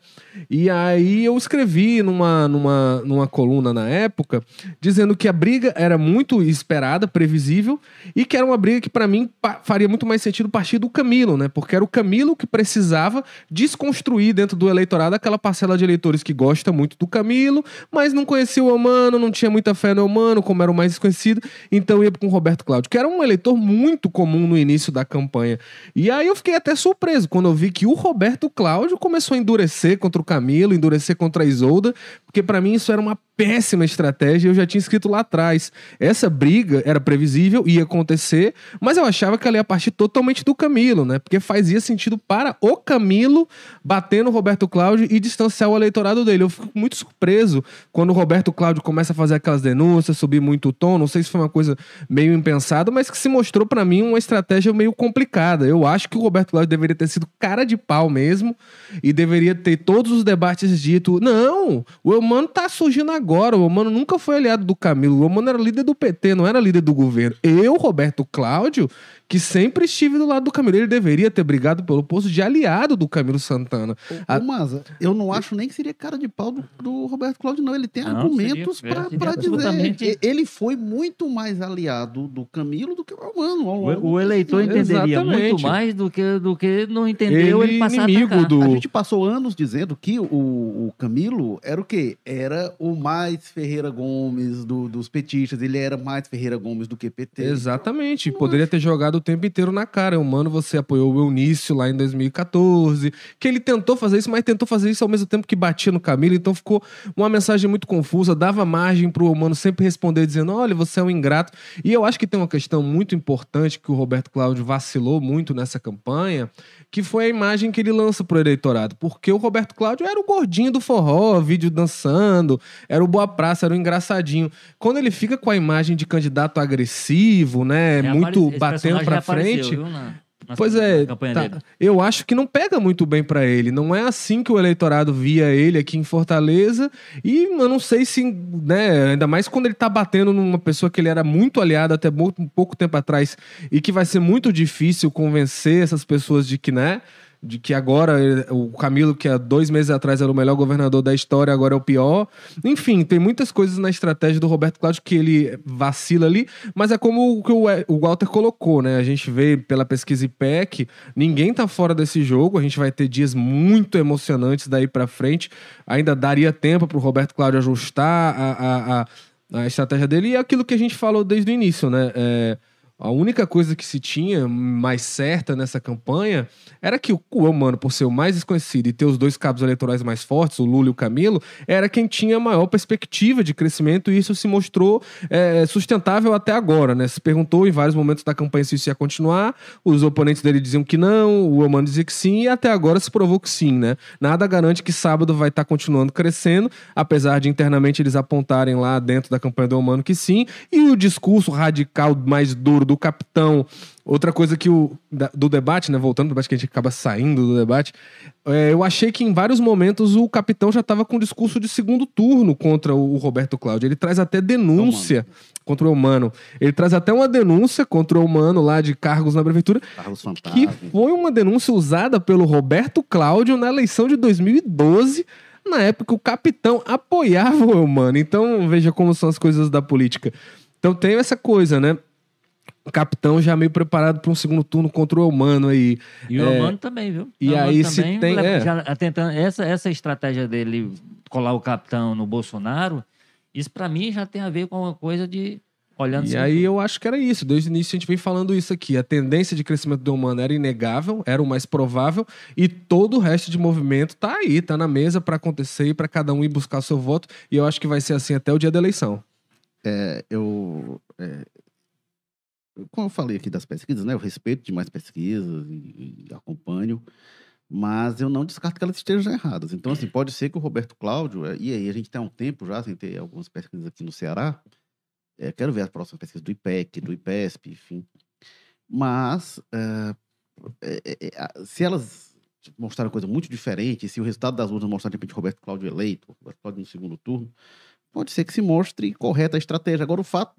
E aí eu escrevi numa, numa, numa coluna na época dizendo que a briga era muito esperada, previsível e que era uma briga que para mim faria muito mais sentido partir do Camilo, né? Porque era o Camilo que precisava desconstruir dentro do eleitorado aquela parcela de eleitores que gosta muito do Camilo, mas não conhecia o Humano, não tinha muita fé no Humano, como era o mais desconhecido, então ia com o Roberto Cláudio, que era um eleitor muito comum no início da campanha. E aí eu fiquei até surpreso quando eu vi que o Roberto Cláudio começou a endurecer contra o Camilo, endurecer contra a Isolda, porque para mim isso era uma péssima estratégia, eu já tinha escrito lá atrás. Essa briga era previsível, ia acontecer, mas eu achava que ela ia partir totalmente do Camilo, né? Porque fazia sentido para o Camilo bater no Roberto Cláudio e distanciar o eleitorado dele. Eu fico muito surpreso quando o Roberto Cláudio começa a fazer aquelas denúncias, subir muito o tom. Não sei se foi uma coisa meio impensada, mas que se mostrou para mim uma estratégia meio complicada. Eu acho que o Roberto Cláudio deveria ter sido cara de pau mesmo e deveria ter todos os debates dito: não, o Eumano tá surgindo agora agora. O Romano nunca foi aliado do Camilo. O Romano era líder do PT, não era líder do governo. Eu, Roberto Cláudio, que sempre estive do lado do Camilo. Ele deveria ter brigado pelo posto de aliado do Camilo Santana. Ô, Maza, eu não acho nem que seria cara de pau do, do Roberto Cláudio, não. Ele tem não, argumentos para dizer. Ele foi muito mais aliado do Camilo do que o Romano. O, o eleitor entenderia Exatamente. muito mais do que, do que não entendeu ele, ele passar inimigo do... A gente passou anos dizendo que o, o Camilo era o quê? Era o mais Ferreira Gomes do, dos petistas. Ele era mais Ferreira Gomes do que PT. Exatamente. Poderia ter jogado o tempo inteiro na cara. Mano, você apoiou o Eunício lá em 2014. Que ele tentou fazer isso, mas tentou fazer isso ao mesmo tempo que batia no Camilo. Então ficou uma mensagem muito confusa. Dava margem pro humano sempre responder dizendo: olha, você é um ingrato. E eu acho que tem uma questão muito importante que o Roberto Cláudio vacilou muito nessa campanha, que foi a imagem que ele lança pro eleitorado. Porque o Roberto Cláudio era o gordinho do forró, vídeo dançando, era o boa praça, era o engraçadinho. Quando ele fica com a imagem de candidato agressivo, né, é, muito batendo pra frente. Viu, pois é, tá, eu acho que não pega muito bem para ele. Não é assim que o eleitorado via ele aqui em Fortaleza. E eu não sei se, né, ainda mais quando ele tá batendo numa pessoa que ele era muito aliado até muito, pouco tempo atrás e que vai ser muito difícil convencer essas pessoas de que, né, de que agora o Camilo, que há dois meses atrás era o melhor governador da história, agora é o pior. Enfim, tem muitas coisas na estratégia do Roberto Cláudio que ele vacila ali, mas é como o que o Walter colocou, né? A gente vê pela pesquisa IPEC, ninguém tá fora desse jogo, a gente vai ter dias muito emocionantes daí para frente. Ainda daria tempo para o Roberto Cláudio ajustar a, a, a, a, estratégia dele e é aquilo que a gente falou desde o início, né? É, a única coisa que se tinha mais certa nessa campanha era que o Mano, por ser o mais desconhecido e ter os dois cabos eleitorais mais fortes, o Lula e o Camilo, era quem tinha maior perspectiva de crescimento e isso se mostrou é, sustentável até agora. Né? Se perguntou em vários momentos da campanha se isso ia continuar, os oponentes dele diziam que não, o Omano dizia que sim e até agora se provou que sim. Né? Nada garante que sábado vai estar continuando crescendo, apesar de internamente eles apontarem lá dentro da campanha do Omano que sim, e o discurso radical mais duro do capitão. Outra coisa que o do debate, né? Voltando do debate que a gente acaba saindo do debate, é, eu achei que em vários momentos o capitão já estava com um discurso de segundo turno contra o Roberto Cláudio. Ele traz até denúncia contra o Humano. Ele traz até uma denúncia contra o Humano lá de cargos na prefeitura, cargos que foi uma denúncia usada pelo Roberto Cláudio na eleição de 2012 na época o capitão apoiava o Humano. Então, veja como são as coisas da política. Então tem essa coisa, né? Capitão já meio preparado para um segundo turno contra o Humano aí. E o é, também, viu? E aí se tem... É. Já, tentando, essa, essa estratégia dele colar o capitão no Bolsonaro, isso para mim já tem a ver com uma coisa de... Olhando e aí eu acho que era isso. Desde o início a gente vem falando isso aqui. A tendência de crescimento do humano era inegável, era o mais provável, e todo o resto de movimento tá aí, tá na mesa para acontecer e para cada um ir buscar o seu voto. E eu acho que vai ser assim até o dia da eleição. É, eu, é, como eu falei aqui das pesquisas, né? Eu respeito demais pesquisas e, e acompanho, mas eu não descarto que elas estejam erradas. Então, assim, pode ser que o Roberto Cláudio, é, e aí a gente tem um tempo já sem ter algumas pesquisas aqui no Ceará, é, quero ver as próximas pesquisas do IPEC, do IPESP, enfim. Mas, é, é, se elas mostrarem coisa muito diferente, se o resultado das urnas mostrar, de repente, Roberto Cláudio eleito, Roberto Cláudio no segundo turno, pode ser que se mostre correta a estratégia. Agora, o fato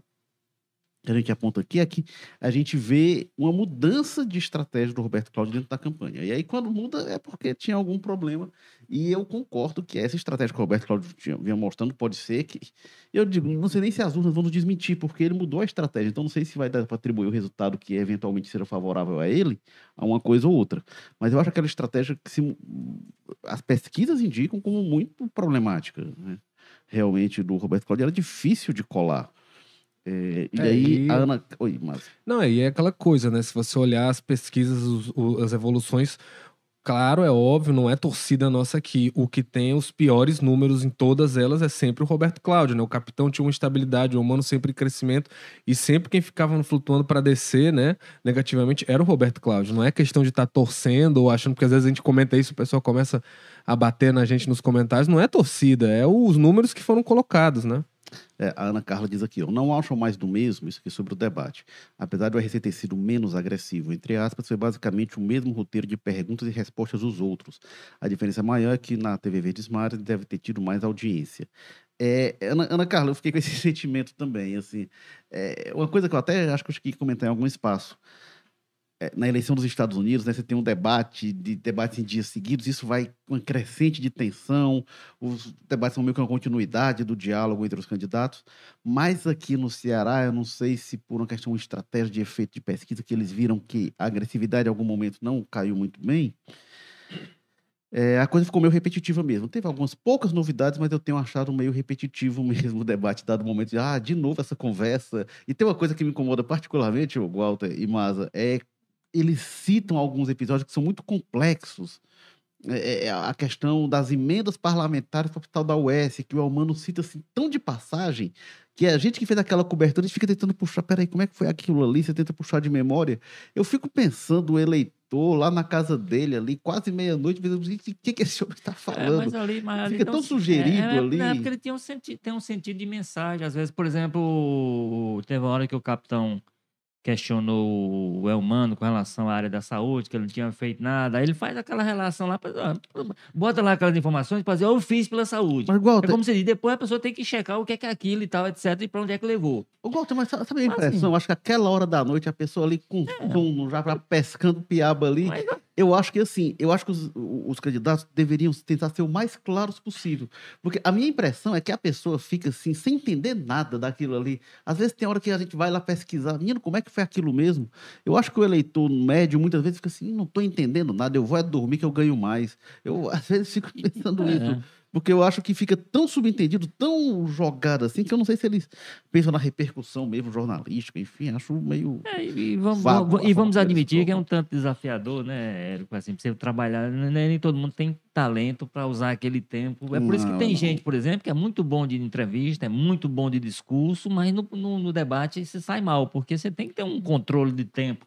que a gente aponta aqui é que a gente vê uma mudança de estratégia do Roberto Cláudio dentro da campanha. E aí, quando muda, é porque tinha algum problema. E eu concordo que essa estratégia que o Roberto Cláudio vinha mostrando pode ser que. Eu digo, não sei nem se as urnas vão nos desmentir, porque ele mudou a estratégia. Então, não sei se vai dar para atribuir o resultado que eventualmente será favorável a ele a uma coisa ou outra. Mas eu acho aquela estratégia que se, as pesquisas indicam como muito problemática. Né? Realmente, do Roberto Cláudio era difícil de colar. É, e é, aí, e... a Ana. Oi, mas. Não, aí é aquela coisa, né? Se você olhar as pesquisas, os, os, as evoluções, claro, é óbvio, não é torcida nossa aqui. O que tem os piores números em todas elas é sempre o Roberto Cláudio, né? O capitão tinha uma estabilidade, o humano sempre em crescimento e sempre quem ficava flutuando para descer, né, negativamente, era o Roberto Cláudio. Não é questão de estar tá torcendo ou achando que às vezes a gente comenta isso, o pessoal começa a bater na gente nos comentários. Não é torcida, é os números que foram colocados, né? É, a Ana Carla diz aqui, eu não acho mais do mesmo isso aqui sobre o debate. Apesar do RC ter sido menos agressivo, entre aspas, foi basicamente o mesmo roteiro de perguntas e respostas dos outros. A diferença maior é que na TV Verdes Mares deve ter tido mais audiência. É, Ana, Ana Carla, eu fiquei com esse sentimento também. Assim, é, uma coisa que eu até acho que eu comentar em algum espaço na eleição dos Estados Unidos, né, você tem um debate, de debates em dias seguidos, isso vai com uma crescente de tensão, os debates são meio que uma continuidade do diálogo entre os candidatos, mas aqui no Ceará, eu não sei se por uma questão de estratégia de efeito de pesquisa, que eles viram que a agressividade em algum momento não caiu muito bem, é, a coisa ficou meio repetitiva mesmo. Teve algumas poucas novidades, mas eu tenho achado meio repetitivo mesmo o debate, dado o momento de, ah, de novo essa conversa. E tem uma coisa que me incomoda particularmente, Walter e Maza, é eles citam alguns episódios que são muito complexos. É, é a questão das emendas parlamentares para o hospital da UES, que o Almano cita assim tão de passagem, que a gente que fez aquela cobertura, a gente fica tentando puxar, peraí, como é que foi aquilo ali? Você tenta puxar de memória. Eu fico pensando, o eleitor lá na casa dele, ali, quase meia-noite, o que, que esse homem está falando? É, mas ali, mas ali fica tão sugerido é, é, ali. É, porque ele tem um, sentido, tem um sentido de mensagem. Às vezes, por exemplo, teve uma hora que o capitão questionou o Elmano com relação à área da saúde, que ele não tinha feito nada. Aí ele faz aquela relação lá, bota lá aquelas informações para dizer, eu fiz pela saúde. Mas, Walter, é como se diz, depois a pessoa tem que checar o que é, que é aquilo e tal, etc, e para onde é que levou. Ô, Walter, mas sabe a impressão? Assim, Acho que aquela hora da noite, a pessoa ali com é. sono, já pescando piaba ali. Mas, eu acho que assim, eu acho que os, os, candidatos deveriam tentar ser o mais claros possível. Porque a minha impressão é que a pessoa fica assim, sem entender nada daquilo ali. Às vezes tem hora que a gente vai lá pesquisar, menino, como é que foi aquilo mesmo? Eu acho que o eleitor médio muitas vezes fica assim, não estou entendendo nada, eu vou é dormir que eu ganho mais. Eu às vezes fico pensando é. isso. Porque eu acho que fica tão subentendido, tão jogado assim, que eu não sei se eles pensam na repercussão mesmo jornalística, enfim, acho meio. É, e vamos, vago, e vamos admitir que é um tanto desafiador, né, Érico? Assim, você trabalhar, nem todo mundo tem talento para usar aquele tempo. É por não, isso que tem não. gente, por exemplo, que é muito bom de entrevista, é muito bom de discurso, mas no, no, no debate você sai mal, porque você tem que ter um controle de tempo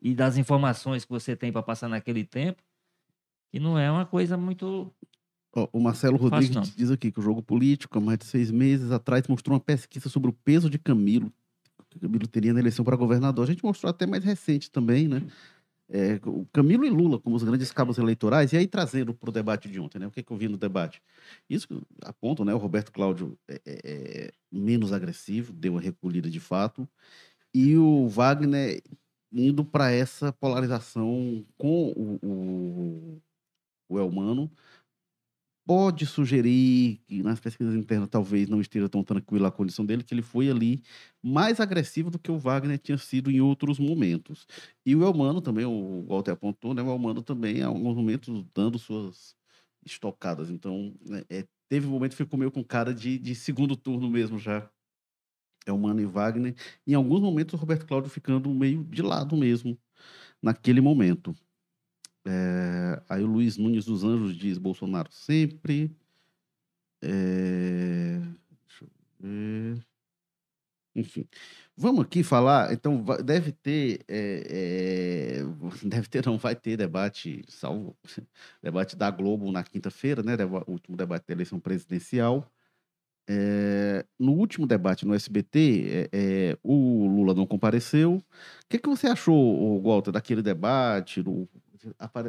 e das informações que você tem para passar naquele tempo, e não é uma coisa muito o Marcelo Rodrigues diz aqui que o jogo político, há mais de seis meses atrás, mostrou uma pesquisa sobre o peso de Camilo, que Camilo teria na eleição para governador. A gente mostrou até mais recente também, né? É, o Camilo e Lula como os grandes cabos eleitorais, e aí trazendo para o debate de ontem, né? O que, que eu vi no debate? Isso aponta, né? O Roberto Cláudio é, é, é, menos agressivo, deu uma recolhida de fato, e o Wagner indo para essa polarização com o, o, o Elmano, pode sugerir que nas pesquisas internas talvez não esteja tão tranquila a condição dele, que ele foi ali mais agressivo do que o Wagner tinha sido em outros momentos. E o Elmano também, o Walter apontou, né? O Elmano também, em alguns momentos, dando suas estocadas. Então, né, é, teve um momento que ficou meio com cara de, de segundo turno mesmo já. Elmano e Wagner. Em alguns momentos, o Roberto Cláudio ficando meio de lado mesmo, naquele momento. É, aí o Luiz Nunes dos Anjos diz Bolsonaro sempre. É, deixa eu ver. Enfim, vamos aqui falar. Então, deve ter, é, é, deve ter, não vai ter debate, salvo debate da Globo na quinta-feira, né? O último debate da eleição presidencial. É, no último debate no SBT, é, o Lula não compareceu. O que, que você achou, Walter, daquele debate? Do,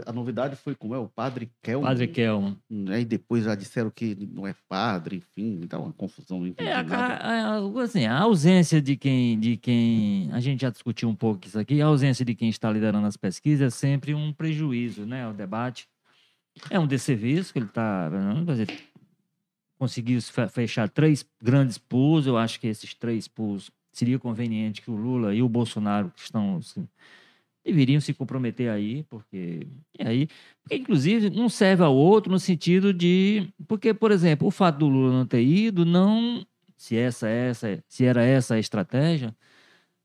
a, novidade foi como é o Padre Kelman. Padre Kelman. Né? E depois já disseram que não é padre, enfim, dá uma confusão. Não é, a, a, assim, a ausência de quem, de quem. A gente já discutiu um pouco isso aqui, a ausência de quem está liderando as pesquisas é sempre um prejuízo, né? O debate. É um desserviço que ele está. Conseguiu fechar três grandes pools. Eu acho que esses três pools seria conveniente que o Lula e o Bolsonaro, que estão assim, deveriam se comprometer aí, porque e aí, porque inclusive um serve ao outro no sentido de, porque por exemplo, o fato do Lula não ter ido não, se essa essa, se era essa a estratégia,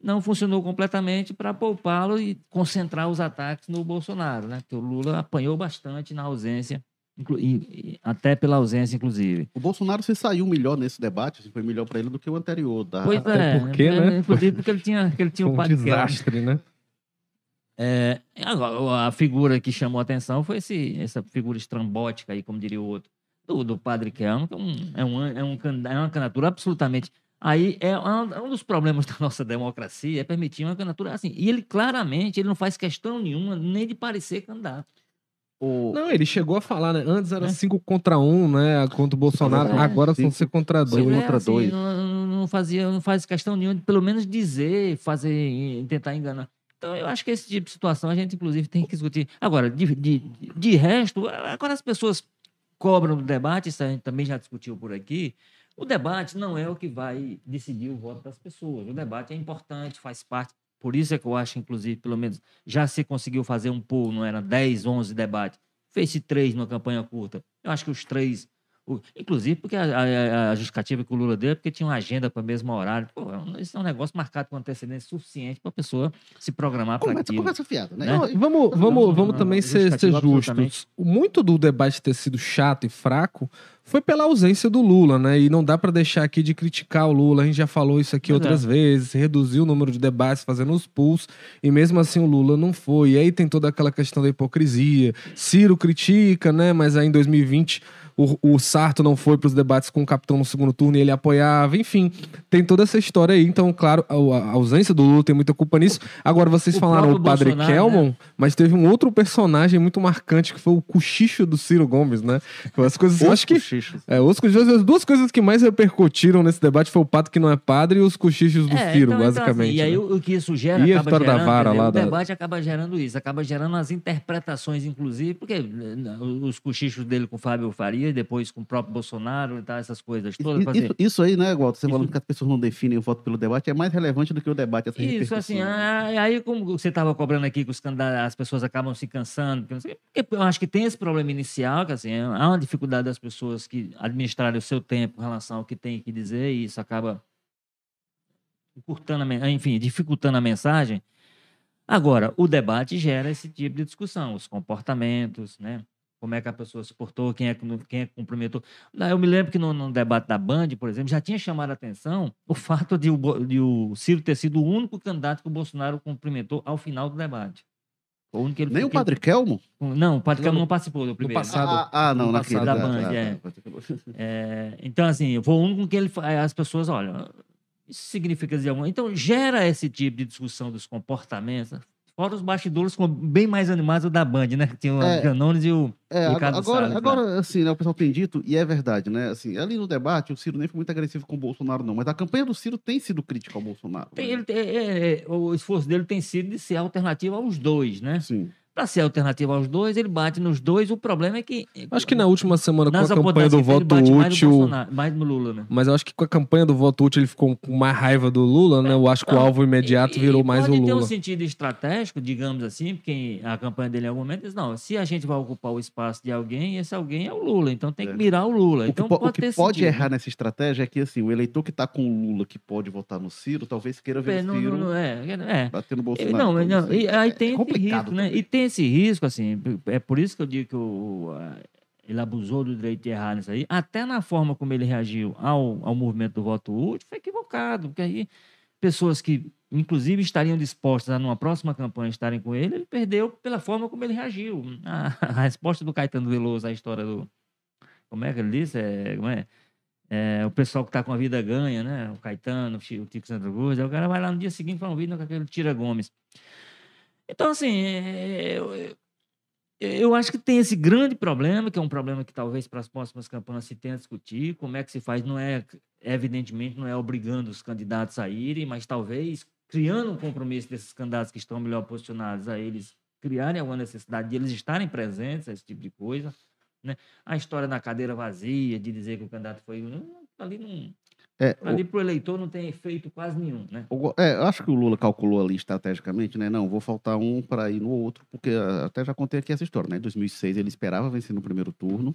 não funcionou completamente para poupá-lo e concentrar os ataques no Bolsonaro, né? Porque o Lula apanhou bastante na ausência, inclu- até pela ausência, inclusive. O Bolsonaro se saiu melhor nesse debate, assim, foi melhor para ele do que o anterior. Da... Pois até é, porque, é, né? inclusive porque ele tinha, que ele tinha um Kelmo. desastre, né? É, agora, a figura que chamou a atenção foi esse, essa figura estrambótica aí, como diria o outro, do, do Padre Kelmo, que é, um, é, um, é, um, é uma candidatura absolutamente. Aí é um, é um dos problemas da nossa democracia, é permitir uma candidatura assim. E ele claramente ele não faz questão nenhuma nem de parecer candidato. O... Não, ele chegou a falar, né? Antes era É. 5 contra 1, um, né? Contra o Bolsonaro. É, Agora são cinco. 5 contra Dois 2. Pois contra assim, dois. Não, não- não fazia, não faz questão nenhuma de pelo menos dizer, fazer, tentar enganar. Então, eu acho que esse tipo de situação a gente, inclusive, tem que discutir. Agora, de, de, de resto, agora as pessoas cobram do debate, isso a gente também já discutiu por aqui. O debate não é o que vai decidir o voto das pessoas. O debate é importante, faz parte. Por isso é que eu acho, inclusive, pelo menos já se conseguiu fazer um pool, não era 10, 11 debates. Fez-se três numa campanha curta. Eu acho que os três. O- inclusive, porque a, a- a justificativa que o Lula deu é porque tinha uma agenda para o mesmo horário. Pô, isso é um negócio marcado com antecedência suficiente para a pessoa se programar para aquilo. conversa fiada, né? Né? Não, vamos, vamos, vamos não, também ser, ser justos. Muito do debate ter sido chato e fraco foi pela ausência do Lula, né? E não dá pra deixar aqui de criticar o Lula. A gente já falou isso aqui Pois outras é. vezes, reduziu o número de debates fazendo os pools, e mesmo assim o Lula não foi. E aí tem toda aquela questão da hipocrisia. Ciro critica, né? Mas aí em 2020 o, o Sarto não foi para os debates com o capitão no segundo turno e ele apoiava. Enfim, tem toda essa história aí. Então, claro, a, a ausência do Lula tem muita culpa nisso. Agora, vocês O falaram o Padre Bolsonaro, Kelmon, mas teve um outro personagem muito marcante que foi o cochicho do Ciro Gomes, né? As coisas, acho que cochichos. é, os cochichos, as duas coisas que mais repercutiram nesse debate foi o padre que não é padre e os cochichos do É, Ciro, então- então, basicamente. assim, e aí né? o, que isso gera E a história da gerando, vara quer dizer, lá o da- debate acaba gerando isso, acaba gerando as interpretações, inclusive, porque né, os cochichos dele com o Fábio Faria, depois com o próprio Bolsonaro e tal, essas coisas todas. Isso, assim, isso, aí, né, Walter? Você Isso- falando que as pessoas não definem o voto pelo debate é mais relevante do que o debate. Essa Isso, assim, ah, aí como você estava cobrando aqui que os candidatos, as pessoas acabam se cansando, porque, eu acho que tem esse problema inicial, que assim, há uma dificuldade das pessoas que administrarem o seu tempo em relação ao que tem que dizer, e isso acaba encurtando, enfim, dificultando a mensagem. Agora, o debate gera esse tipo de discussão, os comportamentos, né? Como é que a pessoa se portou, quem é que, quem é que cumprimentou. Eu me lembro que no, no debate da Band, por exemplo, já tinha chamado a atenção o fato de o, de o Ciro ter sido o único candidato que o Bolsonaro cumprimentou ao final do debate. Foi O único que ele Nem o Padre Kelmo? Não, o Padre Não, Kelmo no- não participou do primeiro. passado. Ah, ah, não, no naquele. da Band, tá, é. É, então, assim, foi o único que ele, fa- as pessoas, olha, isso significa dizer alguma Então, gera esse tipo de discussão dos comportamentos? Fora os bastidores com- bem mais animados o da Band, né? Que tinha o É. Canones e o É, Ricardo agora, Salles, agora assim, né, o pessoal tem dito, e é verdade, né? Assim, ali no debate, o Ciro nem foi muito agressivo com o Bolsonaro, não. Mas a campanha do Ciro tem sido crítica ao Bolsonaro. Tem- né? ele é, é, o esforço dele tem sido de ser alternativa aos dois, né? Sim. Para ser alternativa aos dois, ele bate nos dois. O problema é que. Acho que na última semana, com a campanha do que voto bate mais no útil. Mais no Lula, né? Mas eu acho que com a campanha do voto útil ele ficou com mais raiva do Lula, né? Eu acho que o alvo imediato E- virou e mais o pode ter um Lula. sentido estratégico, digamos assim, porque a campanha dele em algum momento diz, não, se a gente vai ocupar o espaço de alguém, esse alguém é o Lula, então tem que É. mirar o Lula. O que, Então o pode que ter pode sentido, errar né? nessa estratégia é que assim, o eleitor que está com o Lula, que pode votar no Ciro, talvez queira ver É, o não, Ciro não, não, é, é. bater no Bolsonaro. Não, não, assim, e aí é tem esse complicado risco, né? também. E tem esse risco, assim, é por isso que eu digo que o, ele abusou do direito de errar nisso aí, até na forma como ele reagiu ao, ao movimento do voto útil, foi equivocado, porque aí pessoas que, inclusive, estariam dispostas a, numa próxima campanha, estarem com ele, ele perdeu pela forma como ele reagiu. A, a resposta do Caetano Veloso à história do... Como é que ele disse? É, como é? É, o pessoal que está com a vida ganha, né? O Caetano, o Tico Santa Cruz, o cara vai lá no dia seguinte faz um vídeo com aquele Tira Gomes. Então, assim, é, eu, eu- eu acho que tem esse grande problema, que é um problema que talvez para as próximas campanhas se tenha a discutir. Como é que se faz? Não é, evidentemente, não é obrigando os candidatos a irem, mas talvez criando um compromisso desses candidatos que estão melhor posicionados a eles criarem alguma necessidade de eles estarem presentes, esse tipo de coisa. Né? A história da cadeira vazia, de dizer que o candidato foi. Ali, não, É, ali para o eleitor não tem efeito quase nenhum. Né? o- é, acho que o Lula calculou ali estrategicamente, né? Não, vou faltar um para ir no outro, porque ah, até já contei aqui essa história, né? Em 2006 ele esperava vencer no primeiro turno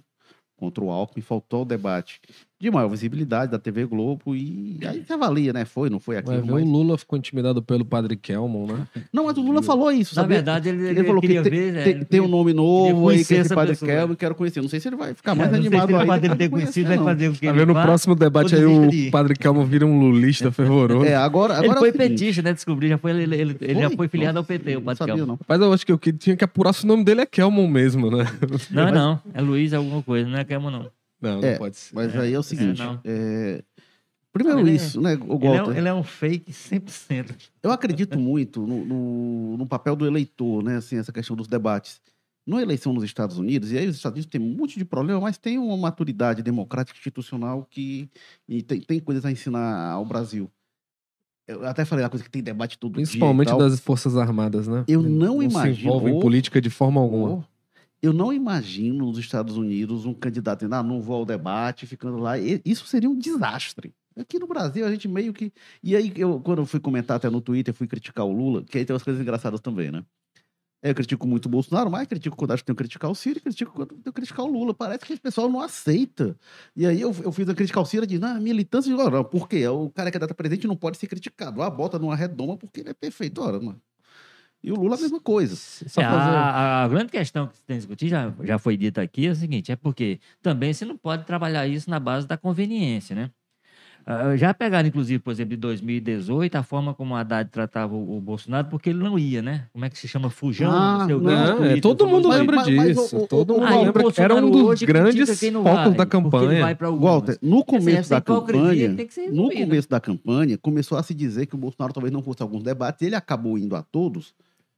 contra o Alckmin, faltou o debate de maior visibilidade da TV Globo e aí você avalia, né? Foi, não foi Vai aquilo, ver, mas... o Lula ficou intimidado pelo padre Kelmon, né? Não, mas o Lula falou isso, Na sabia? verdade, ele, Ele, ele falou que queria tem, ver. é, tem- ele tem um nome novo aí, que esse padre pessoa. quero conhecer. Não sei se ele vai ficar mais não sei se animado ele aí. vai dele depois ter conhecido, vai não. fazer o que Tá ele vendo? No próximo debate aí o padre Kelmon vira um lulista fervoroso. É, agora, agora Ele é o foi petista, né? Descobri, já foi, ele, ele, ele já Foi? foi filiado ao PT, o Padre sabia, Kelmo. não. Mas eu acho que o que tinha que apurar se o nome dele é Kelmon mesmo, né? Não, não, é Luiz alguma coisa, não é Kelmo, não. Não, não É, pode ser. Mas aí é o seguinte, não. é, primeiro Não, ele é- isso, né, o Ele é, um- ele é um fake 100%. eu acredito muito no, no, no papel do eleitor, né, assim, essa questão dos debates. Na eleição nos Estados Unidos, e aí os Estados Unidos tem um monte de problema, mas tem uma maturidade democrática institucional que e tem, tem coisas a ensinar ao Brasil. Eu até falei a coisa que tem debate todo Principalmente dia e tal. das Forças Armadas, né? Eu não não se imagino- envolve em política de forma alguma. Ou, Eu não imagino nos Estados Unidos um candidato dizendo, ah, não vou ao debate, ficando lá. Isso seria um desastre. Aqui no Brasil, a gente meio que. E aí, eu, quando eu fui comentar até no Twitter, fui criticar o Lula, que aí tem umas coisas engraçadas também, né? Eu critico muito o Bolsonaro, mas critico quando acho que tenho que criticar o Ciro e critico quando tenho que criticar o Lula. Parece que o pessoal não aceita. E aí eu, eu fiz a criticar o Ciro e disse, não, militância de por quê? O cara que é data presente não pode ser criticado. Ah, bota numa redoma porque ele é perfeito. Ora, mano. E o Lula a mesma coisa. É, fazer- a, a grande questão que se tem que discutir, já, já foi dita aqui, é o seguinte, é porque também você não pode trabalhar isso na base da conveniência, né? Ah, já pegaram, inclusive, por exemplo, de 2018, a forma como o Haddad tratava o, o Bolsonaro, porque ele não ia, né? Como é que se chama? Fujão, Ah, não não, é, todo mundo lembra Mas- mas disso. o- todo mundo lembra era um dos grandes focos da campanha. Walter, no dizer, começo da campanha, no começo da campanha, começou a se dizer que o Bolsonaro talvez não fosse a alguns debates, ele acabou indo a todos,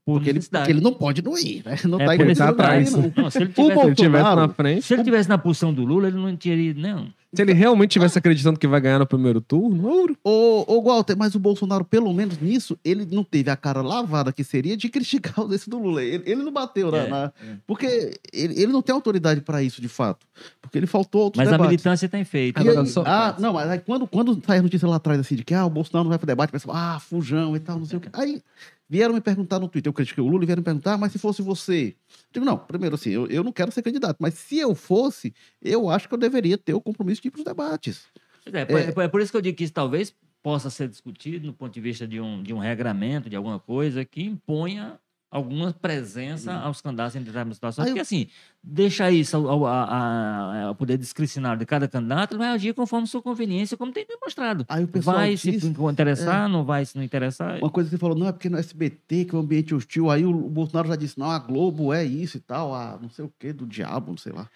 porque ele, porque ele não pode não ir, né? Não É, tá necessidade. atrás, não. Não, se ele tivesse, ele na frente, se ele tivesse na posição do Lula, ele não teria. Não. se ele realmente tivesse acreditando que vai ganhar no primeiro turno, ouro. Ô, ô, Walter, mas o Bolsonaro, pelo menos nisso, ele não teve a cara lavada que seria de criticar o desse do Lula. Ele, ele não bateu na. É, na- é. Porque ele, ele não tem autoridade para isso, de fato. Porque ele faltou outros Mas a militância tem feito. Aí- só- ah, não, mas aí quando, quando sai a notícia lá atrás, assim, de que ah, o Bolsonaro não vai pro debate, o pessoal, ah, fujão e tal, não sei o quê. Aí vieram me perguntar no Twitter, eu critiquei o Lula, e vieram me perguntar, ah, mas se fosse você? Eu digo, não, primeiro assim, eu, eu não quero ser candidato, mas se eu fosse, eu acho que eu deveria ter o compromisso de ir pros debates. Pois É, por- é é por isso que eu digo que isso talvez possa ser discutido no ponto de vista de um, de um regramento, de alguma coisa que imponha alguma presença aos candidatos em determinada situação. Aí Porque eu- assim, deixa isso ao, ao- a- a- ao poder discricionário de cada candidato, ele vai agir conforme sua conveniência, como tem demonstrado. Aí o pessoal Vai diz- se interessar, não vai se não interessar. Uma coisa que você falou, não, é porque no SBT, que é um ambiente hostil. Aí o, o Bolsonaro já disse, não, a Globo é isso e tal, a não sei o quê, do diabo, não sei lá.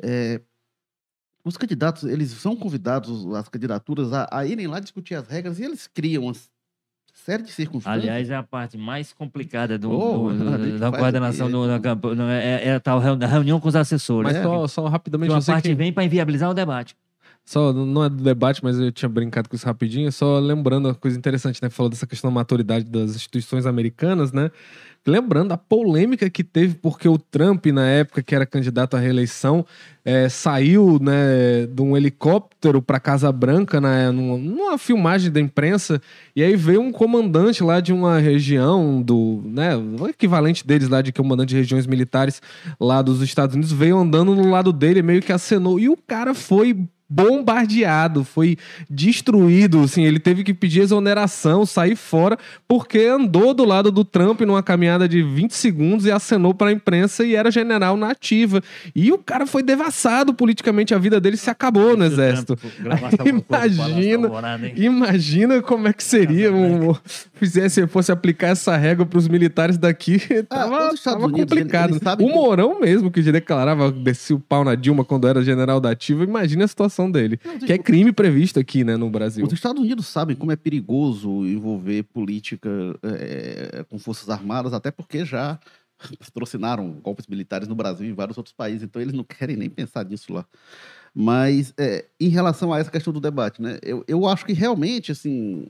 É, os candidatos, eles são convidados, as candidaturas, a, a irem lá discutir as regras e eles criam uma série de circunstâncias. Aliás, é a parte mais complicada do, Oh, do- a gente da coordenação do- da campanha. É, é a tal reu- da reunião com os assessores. Mas né? só, só rapidamente, uma parte que- vem para inviabilizar o debate. Só, não é do debate, mas eu tinha brincado com isso rapidinho, só lembrando uma coisa interessante, né? Falou dessa questão da maturidade das instituições americanas, né? Lembrando a polêmica que teve, porque o Trump, na época que era candidato à reeleição, eh, saiu né, de um helicóptero para Casa Branca, né, numa, filmagem da imprensa, e aí veio um comandante lá de uma região do, né, o equivalente deles lá de comandante de regiões militares lá dos Estados Unidos, veio andando no lado dele, meio que acenou, e o cara foi bombardeado, foi destruído, assim, ele teve que pedir exoneração, sair fora, porque andou do lado do Trump numa caminhada de 20 segundos e acenou para a imprensa e era general na ativa. E o cara foi devassado politicamente, a vida dele se acabou no exército. Imagina-? Imagina como é que seria um, fizesse fosse aplicar essa regra para os militares daqui, tava, Estados tava Unidos, complicado. o Mourão mesmo que declarava descia o pau na Dilma quando era general da ativa, imagina a situação dele, que é crime previsto aqui, né, no Brasil. Os Estados Unidos sabem como é perigoso envolver política eh, com forças armadas, até porque já patrocinaram golpes militares no Brasil e em vários outros países, então eles não querem nem pensar nisso lá. Mas eh, em relação a essa questão do debate, né, eu, eu acho que realmente, assim,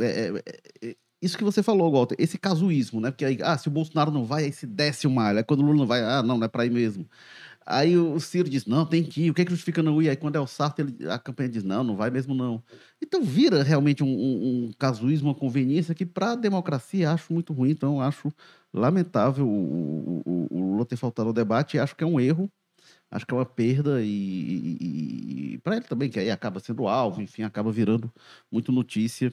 é, é, é, isso que você falou, Walter, esse casuísmo, né? Porque aí, ah, se o Bolsonaro não vai, aí se desce o malho. Aí quando o Lula não vai, ah, não, não é para ir mesmo. Aí o Ciro diz, não, tem que ir. O que é que justifica não ir? Aí quando é o Sarto, ele- a campanha diz, não, não vai mesmo não. Então vira realmente um, um- um casuísmo, uma conveniência que para a democracia acho muito ruim. Então acho lamentável o, o- o- Lula ter faltado ao debate acho que é um erro. Acho que é uma perda e, e, e para ele também, que aí acaba sendo alvo, enfim, acaba virando muito notícia.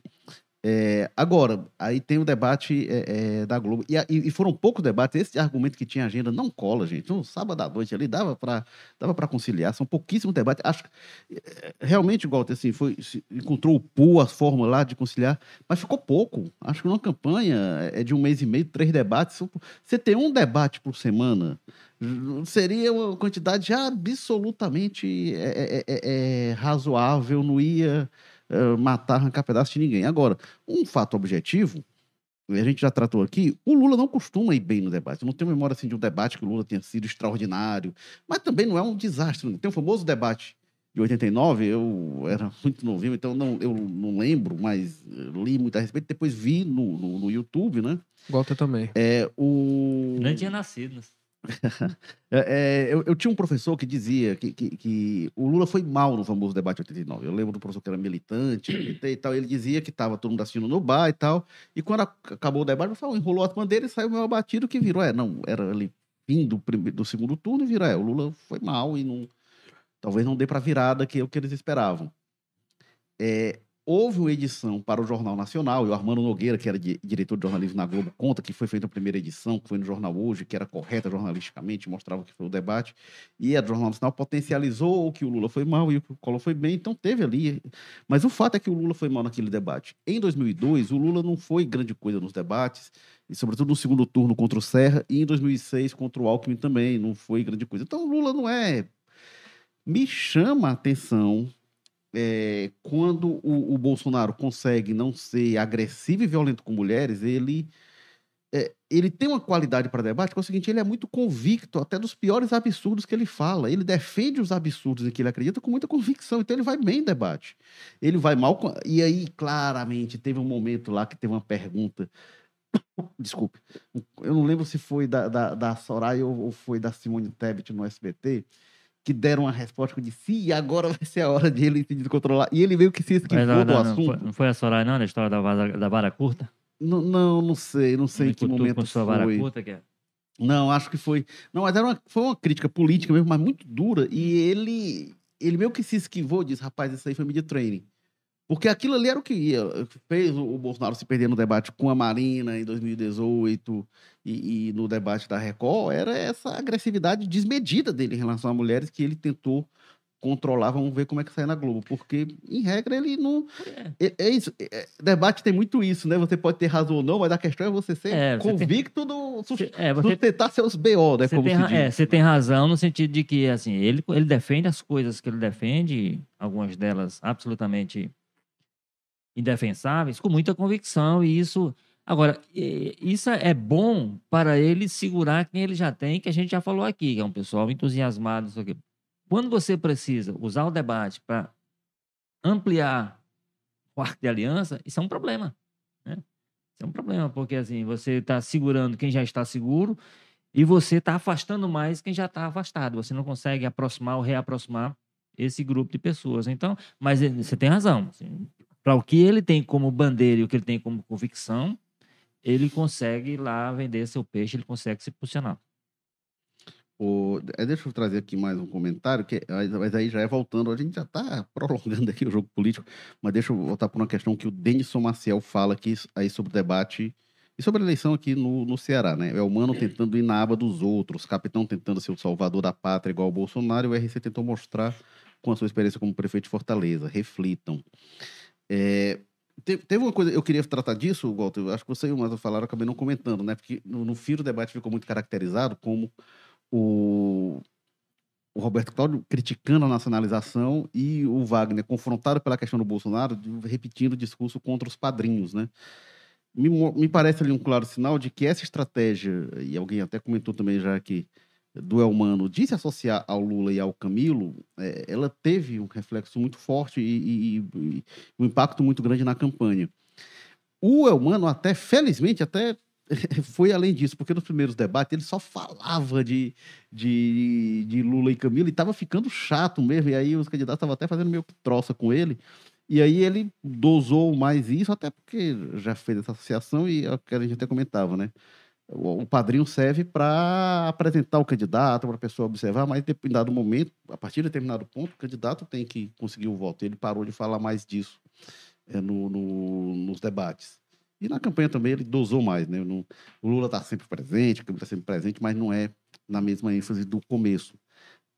É, agora, aí tem o debate é, é, da Globo. E, e, foram poucos debates. Esse argumento que tinha agenda não cola, gente. No sábado à noite ali dava para dava conciliar. São pouquíssimos debates. Acho é, realmente, igual assim, foi, encontrou o a forma lá de conciliar, mas ficou pouco. Acho que numa campanha é de um mês e meio, três debates. Você ter um debate por semana seria uma quantidade absolutamente é, é, razoável, não ia uh, matar, arrancar pedaço de ninguém. Agora, um fato objetivo, a gente já tratou aqui, o Lula não costuma ir bem no debate. Eu não tenho memória assim, de um debate que o Lula tenha sido extraordinário, mas também não é um desastre. Tem o um famoso debate de 89, eu era muito novinho, então não, eu não lembro, mas li muito a respeito. Depois vi no, no, no YouTube, né? Walter também. É, o... Não tinha nascido. Né? é, eu, eu, tinha um professor que dizia que, que, que, o Lula foi mal no famoso debate 89. Eu lembro do professor que era militante e tal. Ele dizia que estava todo mundo assistindo no bar e tal. E quando acabou o debate, ele falou, enrolou a bandeira e saiu meio abatido que virou. É, não, era ali fim do, primeiro, do segundo turno e virou. É, o Lula foi mal e não, talvez não dê para virada que é o que eles esperavam. É, houve uma edição para o Jornal Nacional, e o Armando Nogueira, que era de, diretor de jornalismo na Globo, conta que foi feita a primeira edição, que foi no Jornal Hoje, que era correta jornalisticamente, mostrava que foi o debate, e a Jornal Nacional potencializou que o Lula foi mal e o que o Collor foi bem, então teve ali. Mas o fato é que o Lula foi mal naquele debate. Em 2002, o Lula não foi grande coisa nos debates, e sobretudo no segundo turno contra o Serra, e em 2006 contra o Alckmin também, não foi grande coisa. Então o Lula não é... Me chama a atenção é, quando o, o, Bolsonaro consegue não ser agressivo e violento com mulheres, ele, é, ele tem uma qualidade para debate, que é o seguinte, ele é muito convicto até dos piores absurdos que ele fala. Ele defende os absurdos em que ele acredita com muita convicção, então ele vai bem em debate. Ele vai mal... Com... E aí, claramente, teve um momento lá que teve uma pergunta... Desculpe. Eu não lembro se foi da, da, da Soraya ou foi da Simone Tebet no SBT, que deram uma resposta eu disse, e agora vai ser a hora de ele se descontrolar. E ele veio que se esquivou não, do não, assunto. Não foi, não foi a Soraya, não, da história da, vara, da vara curta? Não, não, não sei, não sei em que momento com sua foi. vara curta, que é? Não, acho que foi. Não, mas era uma, foi uma crítica política mesmo, mas muito dura. E ele, ele meio que se esquivou, disse, rapaz, isso aí foi media training. Porque aquilo ali era o que ia, fez o Bolsonaro se perder no debate com a Marina em 2018 e, e, no debate da Record, era essa agressividade desmedida dele em relação a mulheres que ele tentou controlar. Vamos ver como é que sai na Globo. Porque, em regra, ele não. É, é, é isso. É, debate tem muito isso, né? Você pode ter razão ou não, mas a questão é você ser é, você convicto tem... do. É, você... Sustentar seus BO, né? Você tem, é, você tem razão no sentido de que, assim, ele, ele defende as coisas que ele defende, algumas delas absolutamente indefensáveis com muita convicção e isso agora isso é bom para ele segurar quem ele já tem que a gente já falou aqui que é um pessoal entusiasmado isso aqui. quando você precisa usar o debate para ampliar o arco de aliança isso é um problema né? isso é um problema porque assim você está segurando quem já está seguro e você está afastando mais quem já está afastado você não consegue aproximar ou reaproximar esse grupo de pessoas então mas eh, você tem razão assim, para o que ele tem como bandeira e o que ele tem como convicção, ele consegue lá vender seu peixe, ele consegue se posicionar. O, é, deixa eu trazer aqui mais um comentário, que, mas aí já é voltando, a gente já está prolongando aqui o jogo político, mas deixa eu voltar para uma questão que o Denison Maciel fala aqui aí sobre o debate e sobre a eleição aqui no, no Ceará, né? É o Mano tentando ir na aba dos outros, capitão tentando ser o salvador da pátria igual o Bolsonaro, e o RC tentou mostrar com a sua experiência como prefeito de Fortaleza. Reflitam. É, teve uma coisa, eu queria tratar disso, Walter, acho que você e o Mato falaram, acabei não comentando, né? Porque no, no fim do debate ficou muito caracterizado como o, o Roberto Cláudio criticando a nacionalização e o Wagner confrontado pela questão do Bolsonaro, repetindo o discurso contra os padrinhos, né? Me, me parece ali um claro sinal de que essa estratégia, e alguém até comentou também já que do Elmano de se associar ao Lula e ao Camilo, é, ela teve um reflexo muito forte e, e, e, um impacto muito grande na campanha. O Elmano até, felizmente, até foi além disso, porque nos primeiros debates ele só falava de, de, de Lula e Camilo e estava ficando chato mesmo, e aí os candidatos estavam até fazendo meio troça com ele, e aí ele dosou mais isso, até porque já fez essa associação e é a gente até comentava, né? O, padrinho serve para apresentar o candidato, para a pessoa observar, mas em determinado momento, a partir de determinado ponto, o candidato tem que conseguir o voto. Ele parou de falar mais disso é, no, no, nos debates. E na campanha também ele dosou mais, né? O Lula está sempre presente, o Câmara está sempre presente, mas não é na mesma ênfase do começo.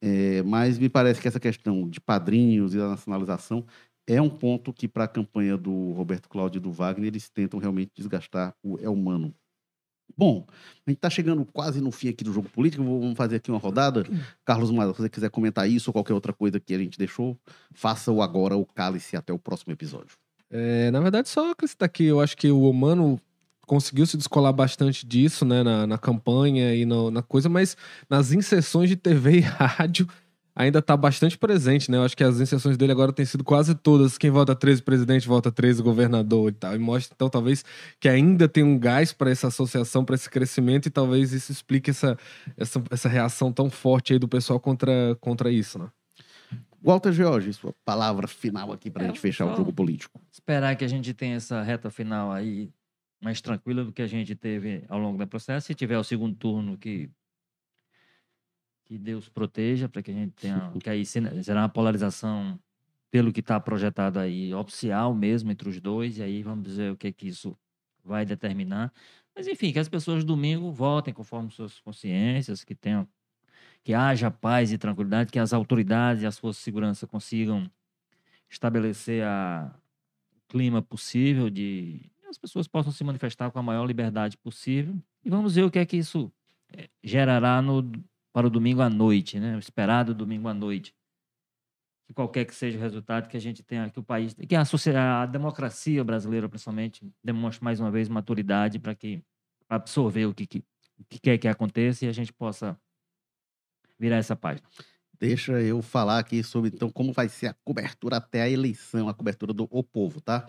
É, mas me parece que essa questão de padrinhos e da nacionalização é um ponto que, para a campanha do Roberto Cláudio e do Wagner, eles tentam realmente desgastar o é humano. Bom, a gente está chegando quase no fim aqui do jogo político. Vamos fazer aqui uma rodada. Carlos Maza, se você quiser comentar isso ou qualquer outra coisa que a gente deixou, faça-o agora ou cale-se até o próximo episódio. É, na verdade, só acrescentar aqui, eu acho que o humano conseguiu se descolar bastante disso, né, na, na campanha e no, na coisa, mas nas inserções de TV e rádio ainda está bastante presente, né? Eu acho que as inserções dele agora têm sido quase todas. Quem vota 13 presidente, vota 13 governador e tal. E mostra, então, talvez que ainda tem um gás para essa associação, para esse crescimento, e talvez isso explique essa, essa, essa reação tão forte aí do pessoal contra, contra isso, né? Walter George, sua palavra final aqui para a é, gente fechar o jogo político. Esperar que a gente tenha essa reta final aí mais tranquila do que a gente teve ao longo do processo. Se tiver o segundo turno que que Deus proteja para que a gente tenha que aí será uma polarização pelo que está projetado aí oficial mesmo entre os dois e aí vamos dizer o que que isso vai determinar. Mas enfim, que as pessoas domingo votem conforme suas consciências, que tenham que haja paz e tranquilidade, que as autoridades e as forças de segurança consigam estabelecer a clima possível de as pessoas possam se manifestar com a maior liberdade possível. E vamos ver o que é que isso eh, gerará no, para o domingo à noite, né? O esperado domingo à noite. Que qualquer que seja o resultado que a gente tenha aqui o país, que a, a democracia brasileira, principalmente, demonstre mais uma vez maturidade para que absorver o que, que, o que quer que aconteça e a gente possa virar essa página. Deixa eu falar aqui sobre então como vai ser a cobertura até a eleição, a cobertura do O Povo, tá?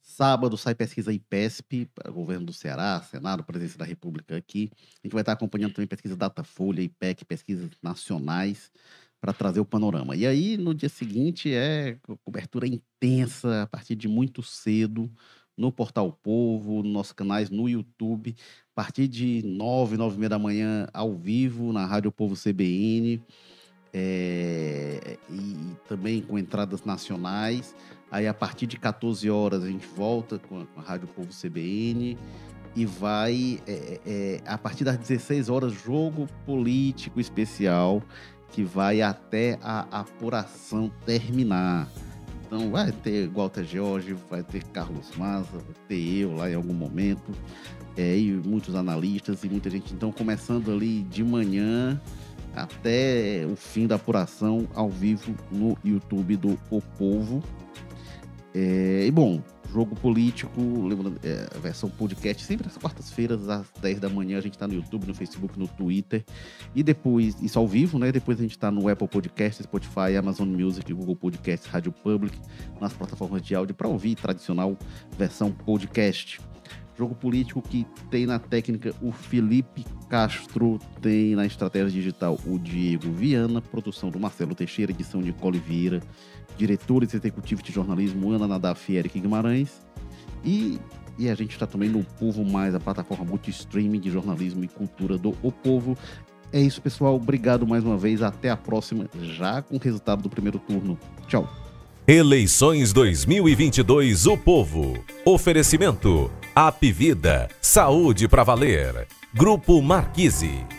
Sábado sai pesquisa IPESP, governo do Ceará, Senado, Presidência da República aqui. A gente vai estar acompanhando também pesquisa Datafolha, IPEC, pesquisas nacionais, para trazer o panorama. E aí, no dia seguinte, é cobertura intensa, a partir de muito cedo, no Portal Povo, nos nossos canais no YouTube, a partir de nove, nove e meia da manhã, ao vivo, na Rádio Povo CBN, é, e também com entradas nacionais. Aí a partir de 14 horas a gente volta com a, com a Rádio Povo CBN e vai é, é, é a partir das 16 horas jogo político especial que vai até a apuração terminar. Então vai ter Walter Jorge, vai ter Carlos Maza, vai ter eu lá em algum momento, é, e muitos analistas e muita gente. Então começando ali de manhã até o fim da apuração ao vivo no YouTube do O Povo. É, e bom, jogo político, lembrando, é, a versão podcast, sempre às quartas-feiras, às 10 da manhã, a gente está no YouTube, no Facebook, no Twitter. E depois, isso ao vivo, né? Depois a gente está no Apple Podcast, Spotify, Amazon Music, Google Podcast, Rádio Public, nas plataformas de áudio para ouvir tradicional versão podcast. Jogo político que tem na técnica o Felipe Castro, tem na estratégia digital o Diego Viana, produção do Marcelo Teixeira, edição de Oliveira, diretores executivos de jornalismo Ana Nadaf e Eric Guimarães. E, e a gente está também no Povo Mais, a plataforma multi-streaming de jornalismo e cultura do O Povo. É isso, pessoal. Obrigado mais uma vez. Até a próxima, já com o resultado do primeiro turno. Tchau. Eleições 2022 O Povo. Oferecimento Apvida. Saúde para valer. Grupo Marquise.